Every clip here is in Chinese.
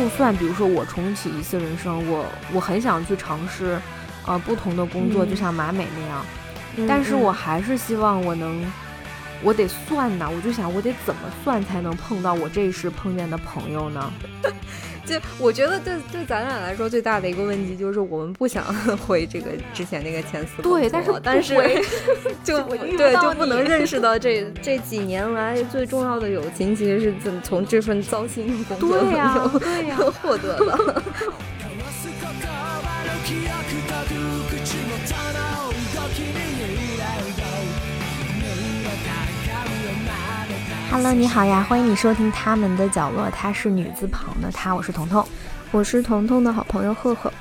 就算比如说我重启一次人生，我我很想去尝试，呃，不同的工作，就像马美那样，但是我还是希望我能，我得算呐，我就想我得怎么算才能碰到我这一世碰见的朋友呢？就我觉得，对对咱俩来说，最大的一个问题就是我们不想 回这个之前那个前四。对，但是但是就对就不能认识到这这几年来最重要的友情，其实是怎从这份糟心的工作对呀对呀 获得的。Hello，你好呀，欢迎你收听他们的角落。她是女字旁的她，我是彤彤，我是彤彤的好朋友赫赫。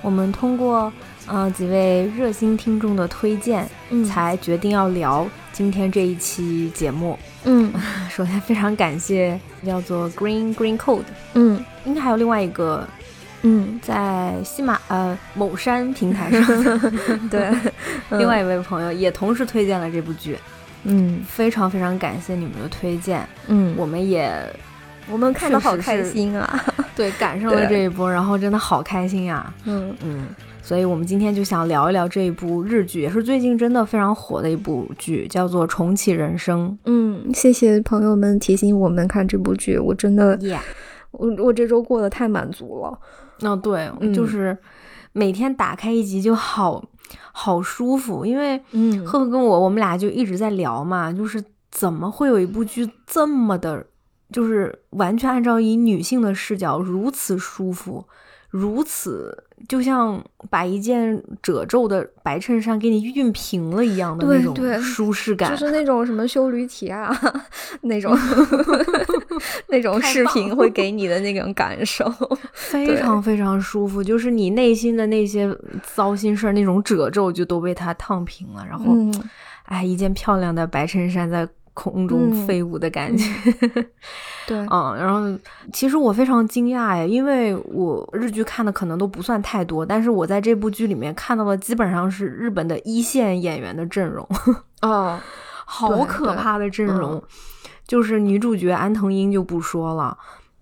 我们通过呃几位热心听众的推荐，才决定要聊今天这一期节目。嗯，首先非常感谢叫做 Green Green Code，嗯，应该还有另外一个，嗯，在喜马呃某山平台上，对，另外一位朋友也同时推荐了这部剧。嗯，非常非常感谢你们的推荐。嗯，我们也，我们看的好开心啊！对，赶上了这一波，然后真的好开心呀！嗯嗯，所以我们今天就想聊一聊这一部日剧，也是最近真的非常火的一部剧，叫做《重启人生》。嗯，谢谢朋友们提醒我们看这部剧，我真的，我我这周过得太满足了。那，对，就是每天打开一集就好。好舒服，因为嗯，赫赫跟我，我们俩就一直在聊嘛，就是怎么会有一部剧这么的，就是完全按照以女性的视角，如此舒服，如此就像把一件褶皱的白衬衫给你熨平了一样的那种舒适感，就是那种什么修驴蹄啊，那种那种视频会给你的那种感受，非常非常舒服。就是你内心的那些糟心事儿，那种褶皱就都被它烫平了。然后，哎，一件漂亮的白衬衫在空中飞舞的感觉。对，嗯，然后其实我非常惊讶呀，因为我日剧看的可能都不算太多，但是我在这部剧里面看到的基本上是日本的一线演员的阵容。哦，好可怕的阵容！就是女主角安藤英就不说了，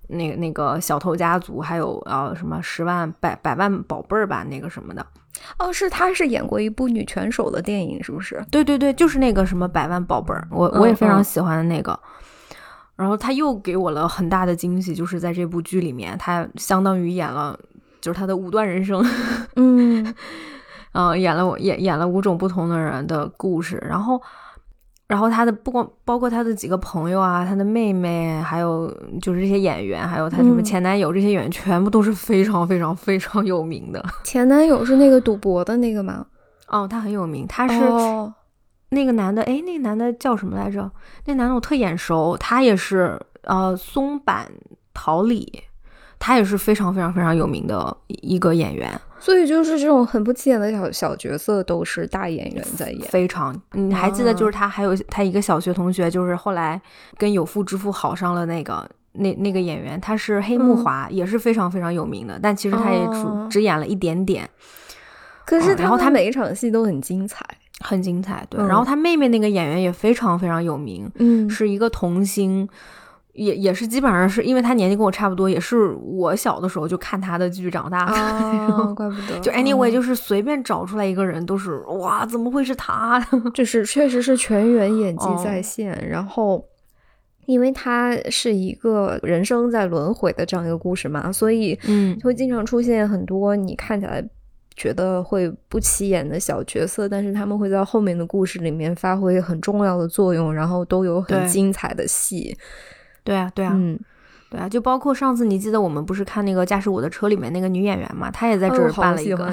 那个那个小偷家族，还有呃什么十万百百万宝贝儿吧，那个什么的。哦，是她是演过一部女拳手的电影，是不是？对对对，就是那个什么百万宝贝儿，我我也非常喜欢的那个。然后他又给我了很大的惊喜，就是在这部剧里面，他相当于演了，就是他的五段人生。嗯，嗯，演了我演演了五种不同的人的故事，然后。然后他的不光包括他的几个朋友啊，他的妹妹，还有就是这些演员，还有他什么前男友，这些演员全部都是非常非常非常有名的。前男友是那个赌博的那个吗？哦，他很有名，他是那个男的，哎，那个男的叫什么来着？那男的我特眼熟，他也是呃松坂桃李，他也是非常非常非常有名的一个演员。所以就是这种很不起眼的小小角色，都是大演员在演。非常，你还记得就是他还有他一个小学同学，就是后来跟有妇之夫好上了那个那那个演员，他是黑木华，也是非常非常有名的。但其实他也只只演了一点点。可是，然后他每一场戏都很精彩，很精彩。对，然后他妹妹那个演员也非常非常有名，嗯，是一个童星。也也是基本上是因为他年纪跟我差不多，也是我小的时候就看他的剧长大的，怪不得。就 anyway，就是随便找出来一个人都是哇，怎么会是他？就是确实是全员演技在线，然后因为他是一个人生在轮回的这样一个故事嘛，所以嗯，会经常出现很多你看起来觉得会不起眼的小角色，但是他们会在后面的故事里面发挥很重要的作用，然后都有很精彩的戏。对啊，对啊，嗯，对啊，就包括上次你记得我们不是看那个驾驶我的车里面那个女演员嘛，她也在这儿扮了一个，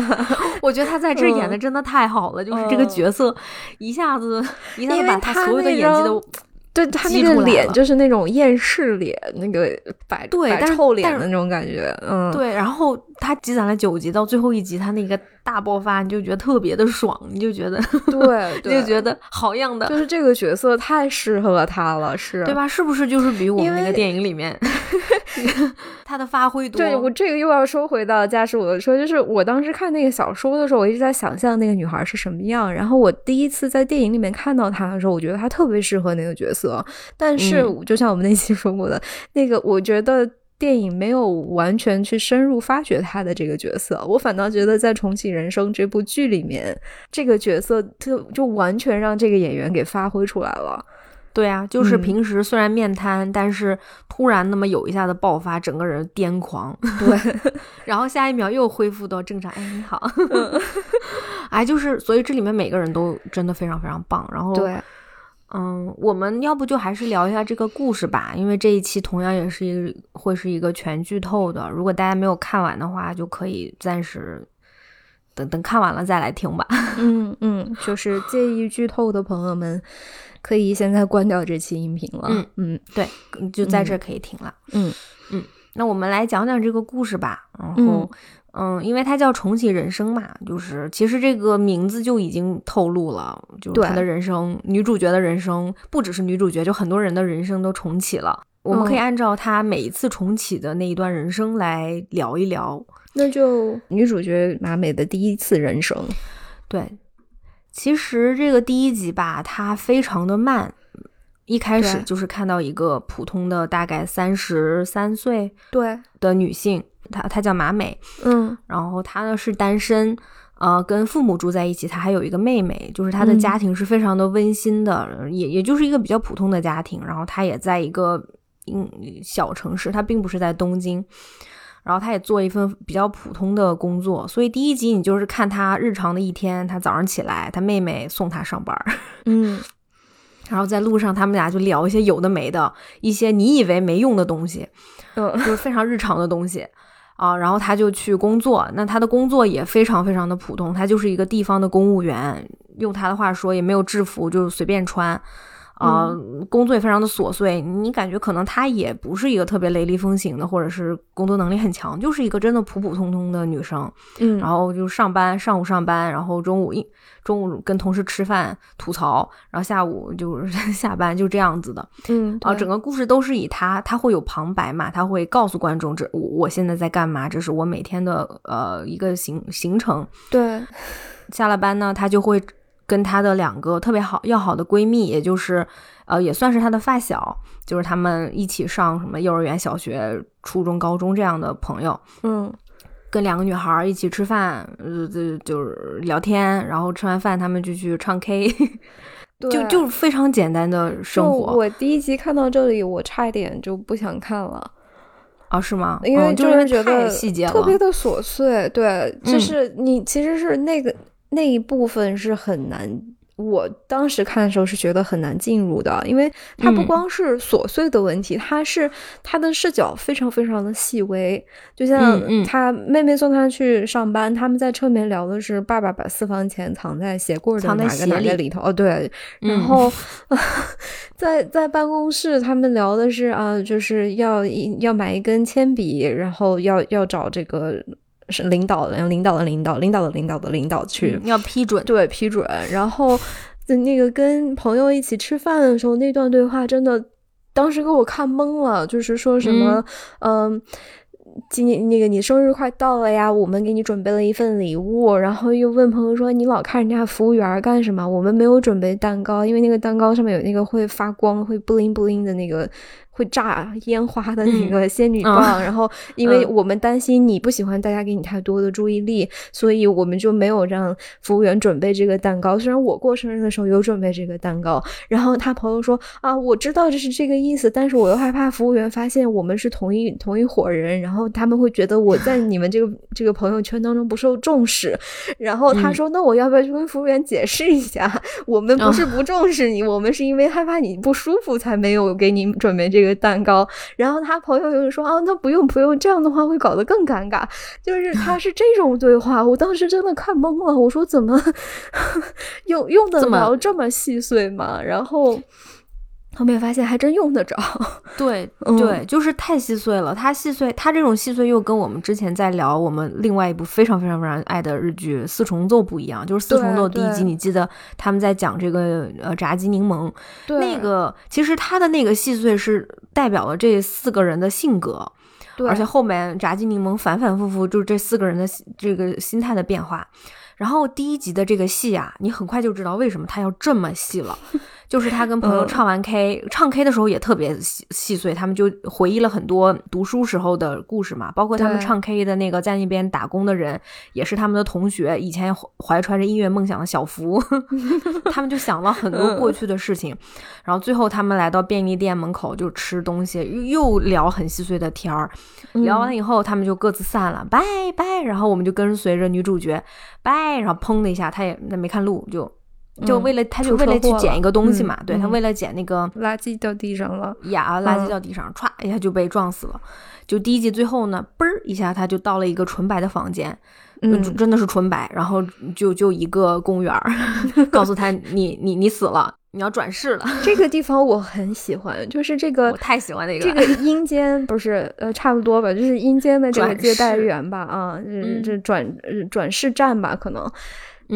我觉得她在这儿演的真的太好了，就是这个角色一下子一下子把她所有的演技都。对他那个脸就是那种厌世脸，那个白对臭脸的那种感觉，嗯，对。然后他积攒了九集，到最后一集他那个大爆发，你就觉得特别的爽，你就觉得对，你就觉得好样的，就是这个角色太适合他了，是对吧？是不是就是比我们那个电影里面 他的发挥多？对我这个又要说回到驾驶我的车，就是我当时看那个小说的时候，我一直在想象那个女孩是什么样。然后我第一次在电影里面看到她的时候，我觉得她特别适合那个角色。但是就像我们那期说过的，那个我觉得电影没有完全去深入发掘他的这个角色，我反倒觉得在《重启人生》这部剧里面，这个角色就就完全让这个演员给发挥出来了。对啊，就是平时虽然面瘫，但是突然那么有一下的爆发，整个人癫狂。对，然后下一秒又恢复到正常。哎，你好。哎，就是所以这里面每个人都真的非常非常棒。然后，对，嗯，我们要不就还是聊一下这个故事吧，因为这一期同样也是一会是一个全剧透的。如果大家没有看完的话，就可以暂时等等看完了再来听吧。嗯嗯，就是介意剧透的朋友们。可以现在关掉这期音频了。嗯嗯，对，就在这可以停了。嗯嗯，那我们来讲讲这个故事吧。然后，嗯，因为它叫重启人生嘛，就是其实这个名字就已经透露了，就是他的人生，女主角的人生不只是女主角，就很多人的人生都重启了。我们可以按照她每一次重启的那一段人生来聊一聊。那就 女主角马美的第一次人生，对。其实这个第一集吧，它非常的慢，一开始就是看到一个普通的大概三十三岁对。的女性，她她叫马美，嗯，然后她呢是单身，呃，跟父母住在一起，她还有一个妹妹，就是她的家庭是非常的温馨的，也也就是一个比较普通的家庭，然后她也在一个嗯小城市，她并不是在东京。然后他也做一份比较普通的工作，所以第一集你就是看他日常的一天。他早上起来，他妹妹送他上班，嗯，然后在路上他们俩就聊一些有的没的，一些你以为没用的东西，嗯，就是非常日常的东西啊。然后他就去工作，那他的工作也非常非常的普通，他就是一个地方的公务员，用他的话说也没有制服，就随便穿。啊，工作也非常的琐碎，你感觉可能她也不是一个特别雷厉风行的，或者是工作能力很强，就是一个真的普普通通的女生。嗯，然后就上班，上午上班，然后中午一中午跟同事吃饭吐槽，然后下午就是 下班，就这样子的。嗯，啊，整个故事都是以她，她会有旁白嘛，她会告诉观众这我我现在在干嘛，这是我每天的呃一个行行程。对，下了班呢，她就会。跟她的两个特别好要好的闺蜜，也就是，呃，也算是她的发小，就是他们一起上什么幼儿园、小学、初中、高中这样的朋友，嗯，跟两个女孩一起吃饭，呃，就就是聊天，然后吃完饭他们就去唱 K，就就非常简单的生活。我第一集看到这里，我差一点就不想看了，啊，是吗？因为就是觉得细节特别的琐碎，对，就是你其实是那个。那一部分是很难，我当时看的时候是觉得很难进入的，因为它不光是琐碎的问题，它是它的视角非常非常的细微。就像他妹妹送他去上班，他们在车里面聊的是爸爸把私房钱藏在鞋柜的哪个哪个里头。哦，对，然后 在在办公室他们聊的是啊，就是要要买一根铅笔，然后要要找这个。是领导的，领导的领导，领导的领导的领导去要批准，对批准。然后那个跟朋友一起吃饭的时候，那段对话真的，当时给我看懵了，就是说什么，嗯。今年那个你生日快到了呀，我们给你准备了一份礼物，然后又问朋友说你老看人家服务员干什么？我们没有准备蛋糕，因为那个蛋糕上面有那个会发光、会布灵布灵的那个会炸烟花的那个仙女棒。然后因为我们担心你不喜欢大家给你太多的注意力，所以我们就没有让服务员准备这个蛋糕。虽然我过生日的时候有准备这个蛋糕，然后他朋友说啊，我知道这是这个意思，但是我又害怕服务员发现我们是同一同一伙人，然后。他们会觉得我在你们这个这个朋友圈当中不受重视，然后他说：“那我要不要去跟服务员解释一下？我们不是不重视你，我们是因为害怕你不舒服才没有给你准备这个蛋糕。”然后他朋友又说：“啊，那不用不用，这样的话会搞得更尴尬。”就是他是这种对话，我当时真的看懵了。我说：“怎么 用用得着这么细碎吗？”然后。后面发现还真用得着，对 对，就是太细碎了。它细碎，它这种细碎又跟我们之前在聊我们另外一部非常非常非常爱的日剧《四重奏》不一样。就是《四重奏》第一集，你记得他们在讲这个呃炸鸡柠檬，那个其实它的那个细碎是代表了这四个人的性格，而且后面炸鸡柠檬反反复复就是这四个人的这个心态的变化。然后第一集的这个戏啊，你很快就知道为什么他要这么细了。就是他跟朋友唱完 K，、唱 K 的时候也特别细细碎，他们就回忆了很多读书时候的故事嘛，包括他们唱 K 的那个在那边打工的人，也是他们的同学，以前怀揣着音乐梦想的小福，他们就想了很多过去的事情，然后最后他们来到便利店门口就吃东西，又又聊很细碎的天儿，聊完以后他们就各自散了，拜拜，然后我们就跟随着女主角拜，然后砰的一下，他也那没看路就。就为了他就为了去捡一个东西嘛，嗯对他嗯为了捡那个垃圾掉地上了，呀，垃圾嗯掉地上，歘一下就被撞死了。就第一集最后呢，嘣儿一下他就到了一个纯白的房间，嗯就真的是纯白，然后就就一个公园儿，告诉他你你你死了，你要转世了。这个地 方我很喜欢，就是这个我太喜欢那个了这个阴间不是呃差不多吧，就是阴间的这个接待员吧，啊，这转呃转世站吧，可能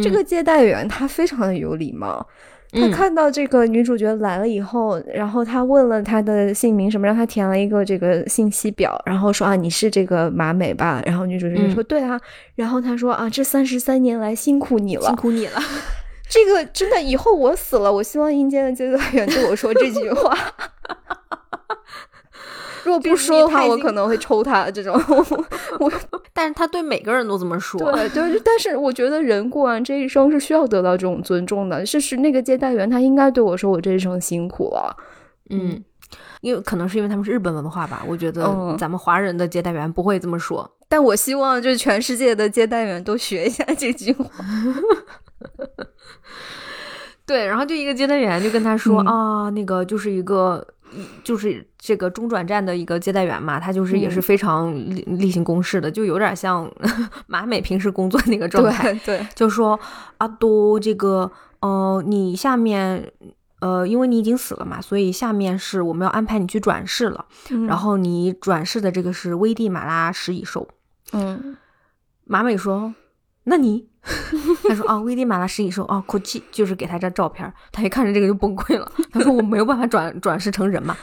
这嗯个接待员他非常的有礼貌。他嗯看到这个女主角来了以后，然后他问了她的姓名什么，让她填了一个这个信息表，然后说啊你是这个马美吧？然后女主角就说、对啊，然后他说啊这三十三年来辛苦你了，辛苦你了。这个真的以后我死了，我希望阴间的接待员对我说这句话。如果不说的话，我可能会抽他。这种，我但是他对每个人都这么说，对对，但是我觉得人过完这一生是需要得到这种尊重的。是是，那个接待员他应该对我说：“我这一生辛苦了。嗯，因为可能是因为他们是日本文化吧，我觉得嗯咱们华人的接待员不会这么说。”但我希望就是全世界的接待员都学一下这句话。对，然后就一个接待员就跟他说、嗯啊，那个就是一个。就是这个中转站的一个接待员嘛，他就是也是嗯非常例例行公事的，就有点像 马美平时工作那个状态。对对，就说阿都这个呃，你下面呃，因为你已经死了嘛，所以下面是我们要安排你去转世了。嗯然后你转世的这个是危地马拉食蚁兽。嗯马美说：“那你？” 他说：“啊，危地马拉食蚁兽啊，口气就是给他张照片，他一看着这个就崩溃了。他说：“我没有办法转转世成人嘛。”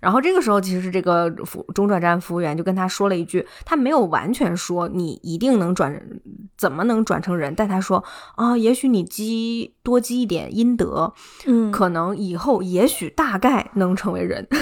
然后这个时候，其实这个服中转站服务员就跟他说了一句，他没有完全说你一定能转，怎么能转成人，但他说啊，也许你积多积一点阴德，嗯，可能以后也许大概能成为人。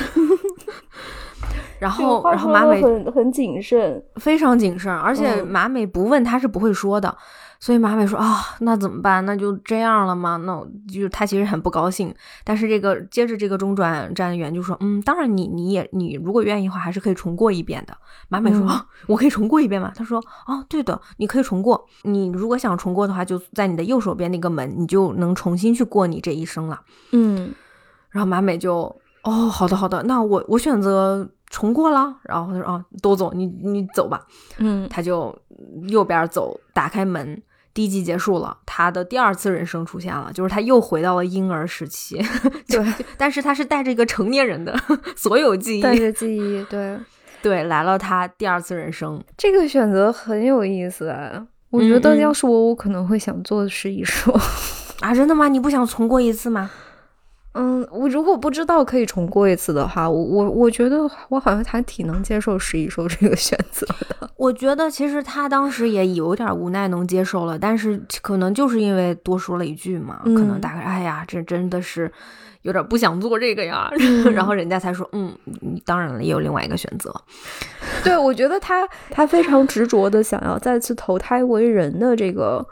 然后，然后马美很很谨慎。非常谨慎，而且嗯马美不问他是不会说的，所以马美说啊，那怎么办？那就这样了吗？那就是他其实很不高兴，但是这个接着这个中转站员就说，嗯，当然你你也你如果愿意的话，还是可以重过一遍的。马美说、我可以重过一遍吗？他说哦，对的，你可以重过。你如果想重过的话，就在你的右手边那个门，你就能重新去过你这一生了。嗯然后马美就哦，好的好的，那我我选择重过了。然后他说啊，都走，你你走吧。嗯他就右边走，打开门。第一集结束了，他的第二次人生出现了，就是他又回到了婴儿时期，对，但是他是带着一个成年人的 所有记忆，带着记忆，对。对，来了他第二次人生。这个选择很有意思啊！我觉得要是我，我可能会想做试一说。啊，真的吗？你不想重过一次吗？嗯，我如果不知道可以重过一次的话，我我我觉得我好像还挺能接受十一说这个选择的。我觉得其实他当时也有点无奈能接受了，但是可能就是因为多说了一句嘛，可能嗯大概哎呀，这真的是有点不想做这个呀，然后人家才说，嗯，当然了，也有另外一个选择。对，我觉得他他非常执着的想要再次投胎为人的这个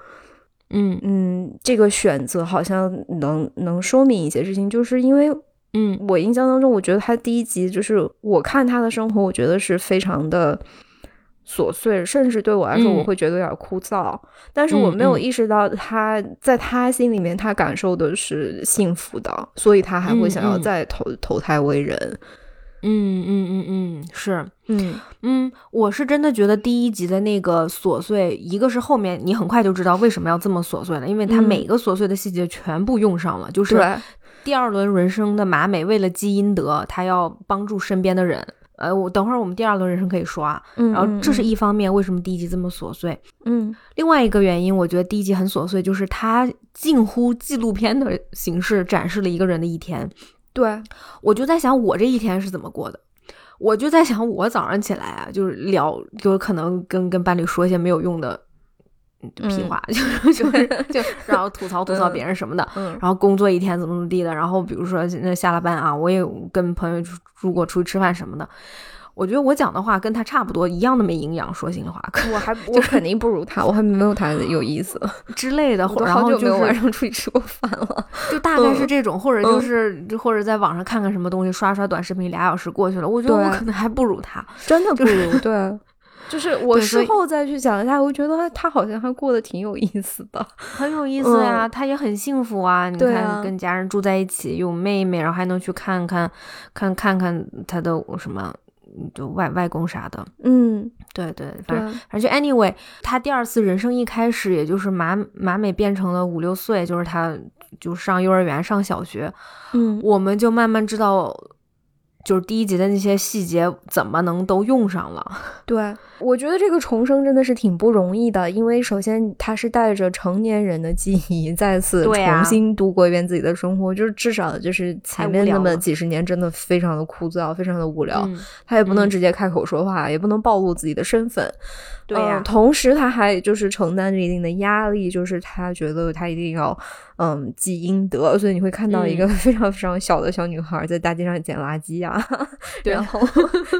嗯。嗯这个选择，好像能能说明一些事情，就是因为嗯。我印象当中，我觉得他第一集就是我看他的生活，我觉得是非常的琐碎，甚至对我来说，嗯。我会觉得有点枯燥。但是我没有意识到他在他心里面，他感受的是幸福的，所以他还会想要再投、投胎为人。嗯嗯嗯嗯，是。嗯嗯，我是真的觉得第一集的那个琐碎，一个是后面你很快就知道为什么要这么琐碎了，因为它嗯每个琐碎的细节全部用上了，就是，第二轮人生的马美为了积阴德，他要帮助身边的人。呃，我等会儿我们第二轮人生可以说啊，嗯，然后这是一一方面，为什么第一集这么琐碎？嗯另外一个原因，我觉得第一集很琐碎，就是它近乎纪录片的形式展示了一个人的一天。对，我就在想，我这一天是怎么过的？我就在想，我早上起来啊，就是聊，就是可能跟跟伴侣说一些没有用的屁话，就是就是就然后吐槽 吐槽别人什么的，嗯然后工作一天怎么怎么地的，然后比如说那下了班啊，我也跟朋友如果出去吃饭什么的，我觉得我讲的话跟他差不多，一样的没营养，说心里话我还 我肯定不如他，我还没有他有意思。之类的，我都然后就好久没有晚上出去吃过饭了。就大概是这种，或者就嗯是就或者在网上看看什么东西，刷刷短视频，俩小时过去了，我觉得我可能还不如他。真的不如，对。就是我事后再去想一下，我觉得他他好像还过得挺有意思的。很有意思呀，嗯他也很幸福啊！你看，跟家人住在一起，有妹妹，然后还能去看看，看看看他的什么，就外外公啥的。嗯，对对，对反正反正就 anyway，他第二次人生一开始，也就是马马美变成了五六岁，就是他就上幼儿园、上小学，嗯我们就慢慢知道，就是第一集的那些细节怎么能都用上了。对，我觉得这个重生真的是挺不容易的，因为首先他是带着成年人的记忆再次重新度过一遍自己的生活，就是至少就是前面那么几十年真的非常的枯燥，非常的无聊。嗯他也不能嗯直接开口说话，也不能暴露自己的身份。对呀。嗯同时他还就是承担着一定的压力，就是他觉得他一定要嗯积阴德，所以你会看到一个嗯。非常非常小的小女孩在大街上捡垃圾啊，对。然后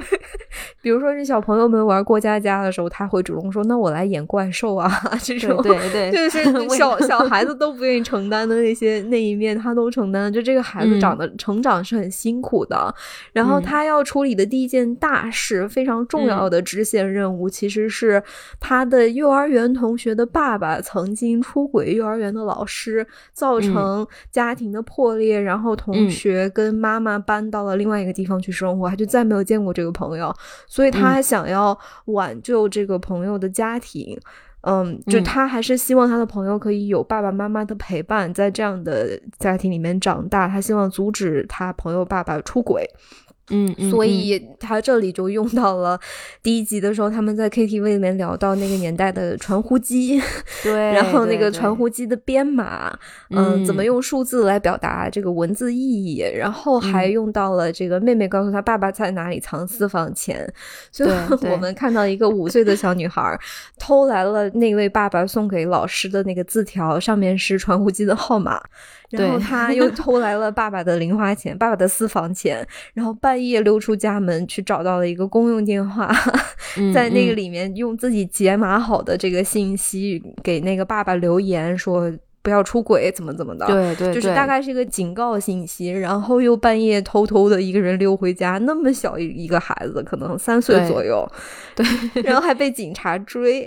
比如说是小朋友们玩过家家的时候，他会主动说：“那我来演怪兽啊。”这种对对。对，就是 为小小孩子都不愿意承担的那些那一面，他都承担。就这个孩子嗯。长得、成长是很辛苦的，然后嗯。他要处理的第一件大事，非常重要的支线任务，其实是他的幼儿园同学的爸爸曾经出轨幼儿园的老师，造成家庭的破裂，然后同嗯学跟妈妈搬到了另外一个地方去生活，他就再没有见过这个朋友，所以他嗯还想要挽救这个朋友的家庭。嗯，就嗯他还是希望他的朋友可以有爸爸妈妈的陪伴，在这样的家庭里面长大。他希望阻止他朋友爸爸出轨，嗯，嗯所嗯。以他这里就用到了第一集的时候，他们在 KTV 里面聊到那个年代的传呼机，对，然后那个传呼机的编码，嗯，怎么嗯。用数字来表达这个文字意义，然后还嗯。用到了这个妹妹告诉他爸爸在哪里藏私房钱，所以 我们看到一个五岁的小女孩偷来了那位爸爸送给老师的那个字条，上面是传呼机的号码。然后 他又偷来了爸爸的零花钱，爸爸的私房钱，然后半夜溜出家门去找到了一个公用电话，嗯在那个嗯。里面用自己解码好的这个信息给那个爸爸留言说不要出轨，怎么怎么的。对对，就是大概是一个警告信息，然后又半夜偷偷的一个人溜回家，那么小一一个孩子，可能三岁左右，对 然后还被警察追，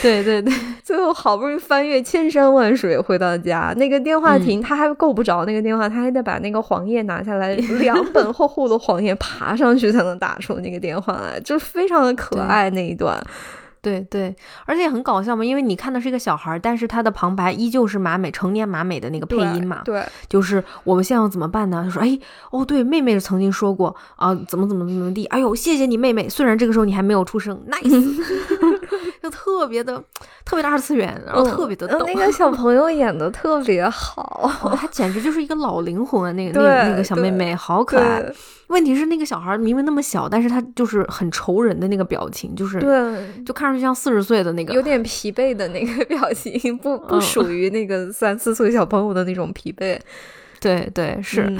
对 对对，最后好不容易翻越千山万水回到家，那个电话嗯。亭他还够不着那个电话，他还得把那个黄页拿下来，两本厚厚的黄页爬上去才能打出那个电话来，就非常的可爱那一段。对对对，而且很搞笑嘛，因为你看的是一个小孩儿，但是他的旁白依旧是马美成年马美的那个配音嘛，对，就是我们现在要怎么办呢？他说，哎，哦，对，妹妹曾经说过啊，怎么怎么怎么地，哎呦，谢谢你妹妹，虽然这个时候你还没有出生，nice，就特别的特别的二次元，然后特别的逗，嗯那个小朋友演的特别好，哦她简直就是一个老灵魂啊，那个那个那个小妹妹好可爱。问题是那个小孩明明那么小，但是他就是很愁人的那个表情，就是对，就看上去像四十岁的那个有点疲惫的那个 表情，不不嗯属于那个三四岁小朋友的那种疲惫。对对是，嗯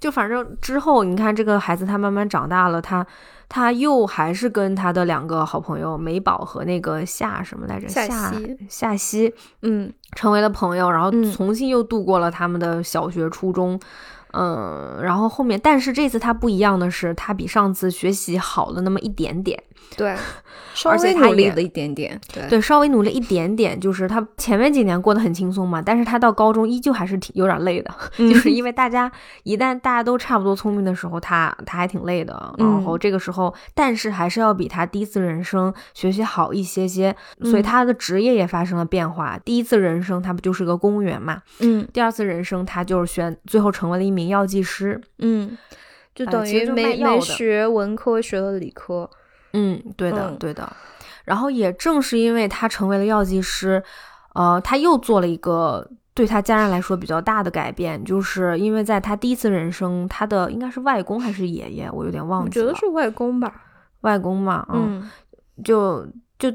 就反正之后你看这个孩子他慢慢长大了，他他又还是跟他的两个好朋友美宝和那个夏什么来着夏夏曦夏曦嗯成为了朋友，然后嗯重新又度过了他们的小学、初中。嗯，然后后面，但是这次他不一样的是，他比上次学习好了那么一点点，对，稍微努力了一点点。对对，稍微努力一点点，就是他前面几年过得很轻松嘛，但是他到高中依旧还是挺有点累的，就是因为大家一旦大家都差不多聪明的时候，他他还挺累的，然后这个时候，但是还是要比他第一次人生学习好一些些，所以嗯他的职业也发生了变化。第一次人生他不就是个公务员嘛，嗯第二次人生他就是选最后成为了一名药剂师，嗯，就等于没没学文科，学了理科。嗯，对的，嗯对的。然后也正是因为他成为了药剂师，呃，他又做了一个对他家人来说比较大的改变，就是因为在他第一次人生，他的应该是外公还是爷爷，我有点忘记了，我觉得是外公吧。外公嘛，嗯，嗯就就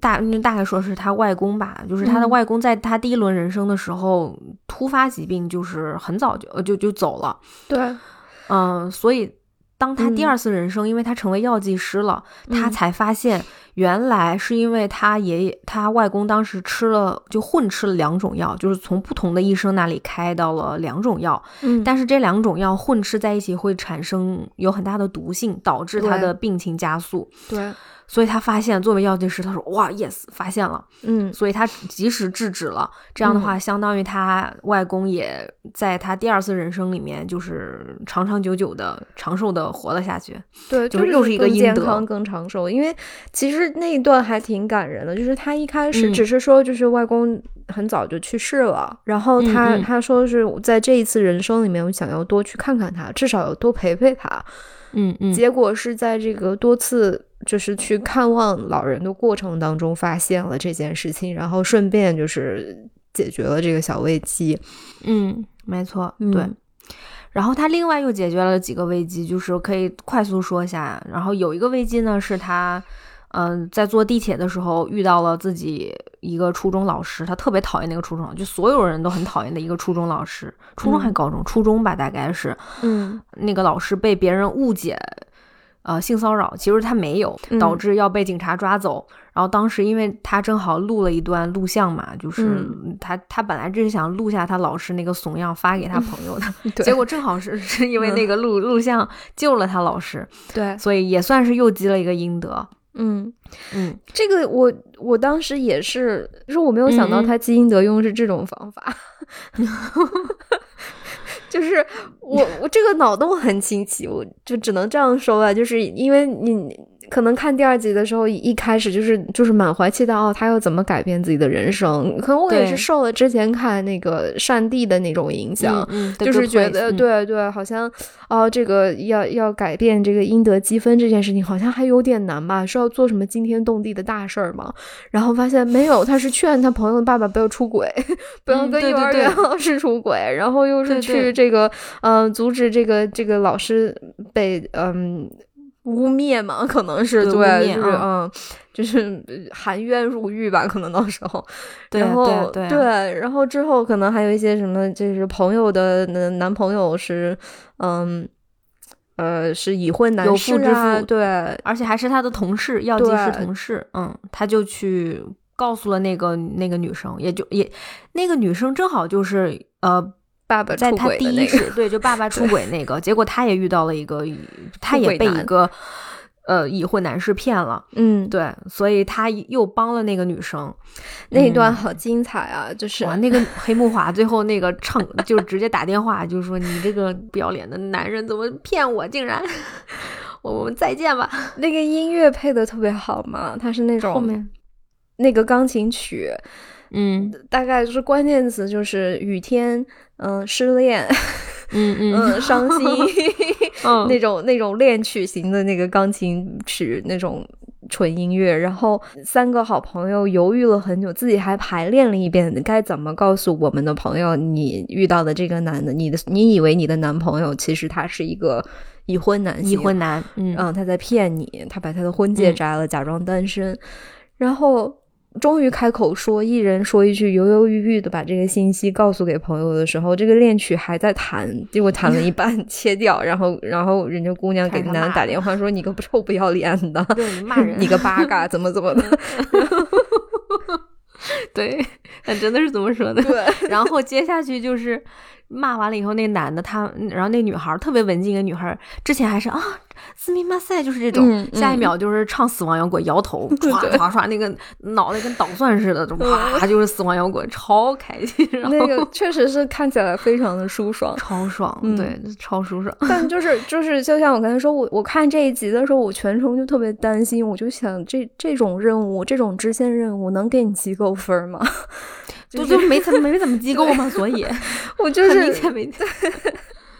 大大概说是他外公吧，就是他的嗯外公在他第一轮人生的时候突发疾病，就是很早就呃就就走了。对，嗯，所以当他第嗯。二次人生，因为他成为药剂师了，他嗯。才发现原来是因为他爷爷、他外公当时吃了就混吃了两种药，就是从不同的医生那里开到了两种药，嗯，但是这两种药混吃在一起会产生有很大的毒性，导致他的病情加速。对，所以他发现，作为药剂师，他说哇，yes，发现了，嗯所以他及时制止了。这样的话，相当于他外公也在他第二次人生里面，就是长长久久的、长寿的活了下去。对，就是又是一个健康、更长寿。因为其实那一段还挺感人的，就是他一开始嗯只是说，就是外公很早就去世了，然后他、他说是在这一次人生里面，我想要多去看看他，至少要多陪陪他。嗯嗯，结果是在这个多次就是去看望老人的过程当中，发现了这件事情，然后顺便就是解决了这个小危机。嗯，没错，嗯对。然后他另外又解决了几个危机，就是可以快速说一下。然后有一个危机呢，是他，嗯、在坐地铁的时候遇到了自己一个初中老师，他特别讨厌那个初中，就所有人都很讨厌的一个初中老师，初中还嗯高中，初中吧，大概是嗯那个老师被别人误解，呃，性骚扰，其实他没有，嗯导致要被警察抓走。然后当时因为他正好录了一段录像嘛，就是嗯他他本来只是想录下他老师那个怂样发给他朋友的，对结果正好是是因为那个录录像救了他老师，对，所以也算是又积了一个阴德。嗯。嗯，这个我我当时也是，就是我没有想到他基因德用的是这种方法，就是我我这个脑洞很清奇，我就只能这样说吧，就是因为你可能看第二集的时候，一开始就是就是满怀期待哦，他要怎么改变自己的人生，可能我也是受了之前看那个上帝的那种影响，嗯，就是觉得嗯对对，好像哦，这个要要改变这个应得积分这件事情，好像还有点难吧？是要做什么惊天动地的大事儿吗？然后发现没有，他是劝他朋友的爸爸不要出轨，不要嗯跟幼儿园老师出轨，然后又是去这个嗯、呃阻止这个这个老师被嗯。污蔑嘛，可能是对污对，蔑就是嗯嗯，就是呃含冤入狱吧，可能到时候。对然后对对然后之后可能还有一些什么，就是朋友的男男朋友是，嗯，呃，是已婚男有士啊，夫对，而且还是他的同事，药剂师同事，嗯，他就去告诉了那个那个女生，也就也那个女生正好就是呃，爸爸出在他第轨的那个，一次对，就爸爸出轨那个，结果他也遇到了一个，他也被一个呃已婚男士骗了，嗯，对，所以他又帮了那个女生，那一段嗯好精彩啊，就是。哇，那个 黑木华最后那个唱就直接打电话就说你这个不要脸的男人怎么骗我，竟然 我我们再见吧，那个音乐配的特别好嘛，它是那种后面那个钢琴曲，嗯大概就是关键词就是雨天，嗯、失恋，嗯嗯。嗯，伤心。嗯。那种那种恋曲型的那个钢琴曲那种纯音乐，然后三个好朋友犹豫了很久，自己还排练了一遍该怎么告诉我们的朋友，你遇到的这个男的，你的你以为你的男朋友其实他是一个已婚男性，已婚男，嗯。嗯，他在骗你，他把他的婚戒嗯。摘了，假装单身，然后终于开口说，一人说一句，犹犹豫豫的把这个信息告诉给朋友的时候，这个恋曲还在弹，结果弹了一半切掉，然后 然后人家姑娘给男的打电话说：“你个臭不要脸的，对你骂人，你个八嘎，怎么怎么的。对，他真的是这么说的。对，然后接下去就是骂完了以后，那男的他，然后那女孩特别文静，一个女孩之前还是啊，斯密马赛就是这种，嗯下一嗯秒就是唱死亡摇滚，摇头，唰对唰唰，那个脑袋跟捣蒜似的，就 啪就是死亡摇滚，超开心，然后那个确实是看起来非常的舒爽。超爽，嗯对，超舒爽。但就 是就是，就像我刚才说，我我看这一集的时候，我全程就特别担心，我就想这这种任务，这种支线任务能给你积够分吗？就就没怎么没怎么机构嘛，所以我就是明是显没，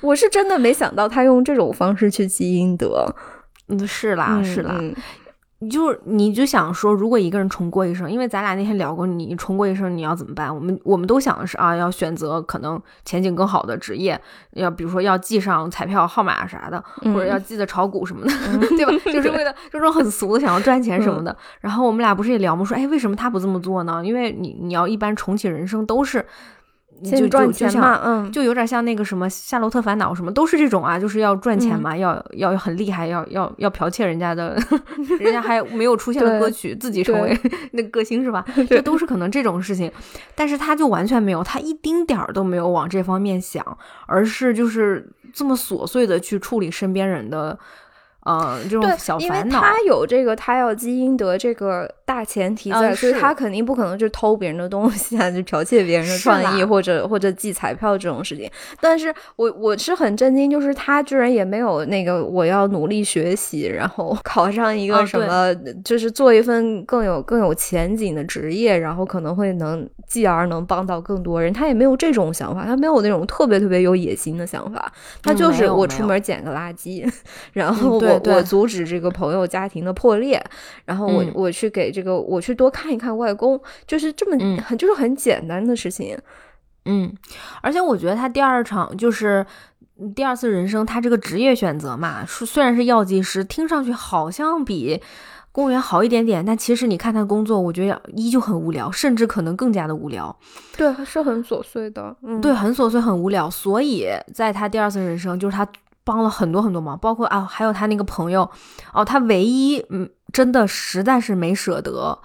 我是真的没想到他用这种方式去积阴德，嗯，是啦，是啦，嗯你就你就想说，如果一个人重过一生，因为咱俩那天聊过，你重过一生你要怎么办？我们我们都想的是啊，要选择可能前景更好的职业，要比如说要记上彩票号码啥的，或者要记得炒股什么的，对吧？就是为了这种很俗的想要赚钱什么的。然后我们俩不是也聊吗？说哎，为什么他不这么做呢？因为你你要一般重启人生都是。就赚钱嘛，嗯，就有点像那个什么《夏洛特烦恼》什么，都是这种啊，就是要赚钱嘛，要要很厉害，要要要剽窃人家的，人家还没有出现的歌曲，自己成为那歌星是吧？这都是可能这种事情，但是他就完全没有，他一丁点儿都没有往这方面想，而是就是这么琐碎的去处理身边人的。嗯，这种小烦恼，他有这个，他要积阴德这个大前提在，所以他肯定不可能就偷别人的东西啊，就剽窃别人的创意，或者或者寄彩票这种事情。但是我我是很震惊，就是他居然也没有那个我要努力学习，然后 考上一个什么，就是做一份更有更有前景的职业，然后可能会能继而能帮到更多人。他也没有这种想法，他没有那种特别特别有野心的想法，他就是我出门捡个垃圾，然后我。我阻止这个朋友家庭的破裂，然后我我去给这个我去多看一看外公，就是这么很就是很简单的事情，嗯，而且我觉得他第二场就是第二次人生，他这个职业选择嘛，虽然是药剂师，听上去好像比公务员好一点点，但其实你看他工作，我觉得依旧很无聊，甚至可能更加的无聊，对，是很琐碎的，嗯，对，很琐碎很无聊，所以在他第二次人生，就是他。帮了很多很多忙，包括啊，还有他那个朋友，哦，他唯一嗯，真的实在是没舍得。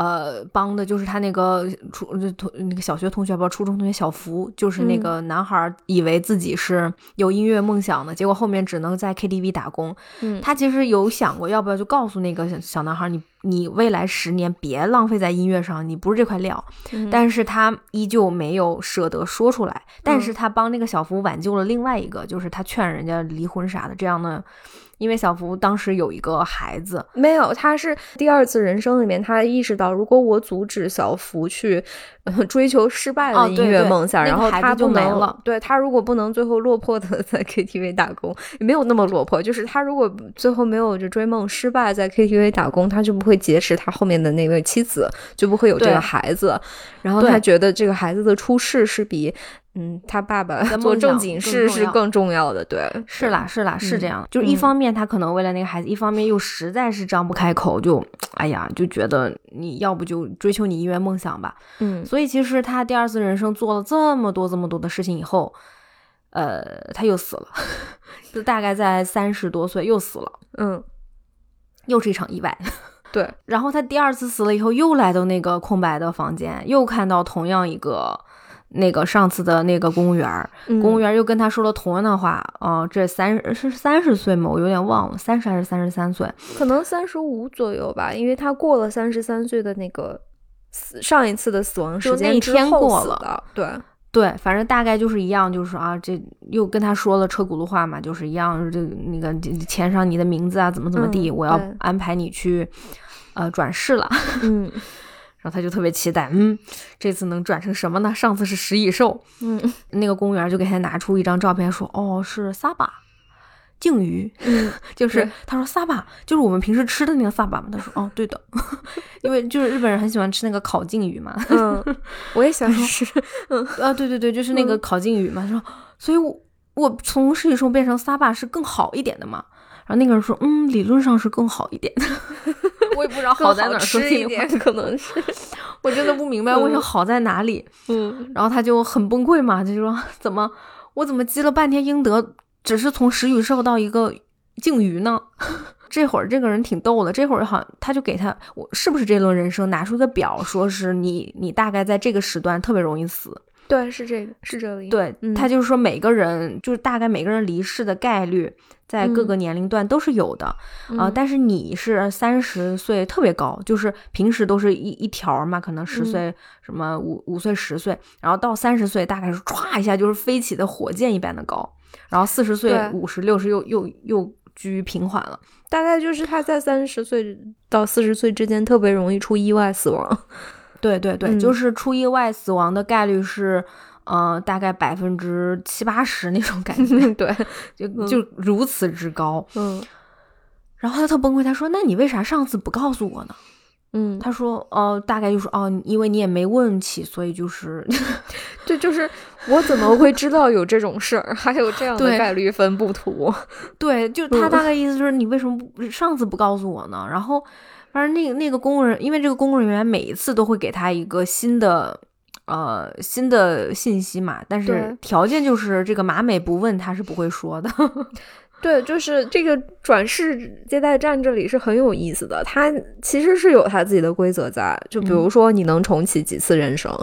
呃，帮的就是他那个初同那个小学同学，吧初中同学小福，就是那个男孩，以为自己是有音乐梦想的，结果后面只能在 KTV 打工。嗯，他其实有想过要不要就告诉那个小男孩，你你未来十年别浪费在音乐上，你不是这块料。但是他依旧没有舍得说出来。但是他帮那个小福挽救了另外一个，就是他劝人家离婚啥的这样的。因为小福当时有一个孩子，没有，他是第二次人生里面，他意识到，如果我阻止小福去追求失败的音乐梦想，然后他就没了。对他如果不能最后落魄的 在 KTV 打工，也没有那么落魄，就是他如果最后没有就追梦失败，在 KTV 打工，他就不会结识他后面的那位妻子，就不会有这个孩子。然后他觉得这个孩子的出世是比。嗯，他爸爸做正经事是更重要的，对，是啦，是啦，是这样。就一方面他可能为了那个孩子，一方面又实在是张不开口，就哎呀，就觉得你要不就追求你音乐梦想吧。嗯，所以其实他第二次人生做了这么多这么多的事情以后，呃，他又死了，就大概在三十多岁又死了。嗯，又是一场意外。对，然后他第二次死了以后，又来到那个空白的房间，又看到同样一个。那个上次的那个公务员，公务员又跟他说了同样的话，哦，这三是三十岁吗？我有点忘了，三十还是三十三岁？可能三十五左右吧，因为他过了三十三岁的那个死上一次的死亡时间之后死的，对对，反正大概就是一样，就是啊，这又跟他说了车轱辘话嘛，就是一样，这那个签上你的名字啊，怎么怎么地，我要安排你去呃转世了，嗯。然后他就特别期待，嗯，这次能转成什么呢？上次是食蚁兽，嗯，那个公务员就给他拿出一张照片，说，哦，是萨巴，鲸鱼，嗯，就是他说萨巴，就是我们平时吃的那个萨巴嘛。他说，哦，对的，因为就是日本人很喜欢吃那个烤鲸鱼嘛，嗯，我也喜欢吃，嗯，啊，对对对，就是那个烤鲸鱼嘛。他说，所以我我从食蚁兽变成萨巴是更好一点的嘛。然后那个人说，嗯，理论上是更好一点。我也不知道好在哪儿，吃一点 可能是，我真的不明白为什么好在哪里。嗯，然后他就很崩溃嘛，他就说怎么我怎么积了半天英德，只是从食蚁兽到一个鲸鱼呢？这会儿这个人挺逗的，这会儿好像他就给他我是不是这轮人生拿出个表，说是你你大概在这个时段特别容易死。对，是这个，是这里。对他就是说每个人就是大概每个人离世的概率。在各个年龄段都是有的啊，但是你是三十岁特别高，就是平时都是一一条嘛，可能十岁什么五五岁十岁，然后到三十岁大概是唰一下就是飞起的火箭一般的高，然后四十岁五十六十又又又居于平缓了，大概就是他在三十岁到四十岁之间特别容易出意外死亡，对对对，就是出意外死亡的概率是。嗯，大概百分之七八十那种感觉，对，就就如此之高。嗯，然后他特崩溃，他说：“那你为啥上次不告诉我呢？”嗯，他说：“哦，大概就是哦，因为你也没问起，所以就是，对就是我怎么会知道有这种事儿，还有这样的概率分布图？对，就他嗯大概意思就是你为什么不上次不告诉我呢？然后，反正那个那个公务人，因为这个公务人员每一次都会给他一个新的呃新的信息嘛，但是条件就是这个马美不问他是不会说的。对，就是这个转世接待站这里是很有意思的，它其实是有它自己的规则在，就比如说你能重启几次人生。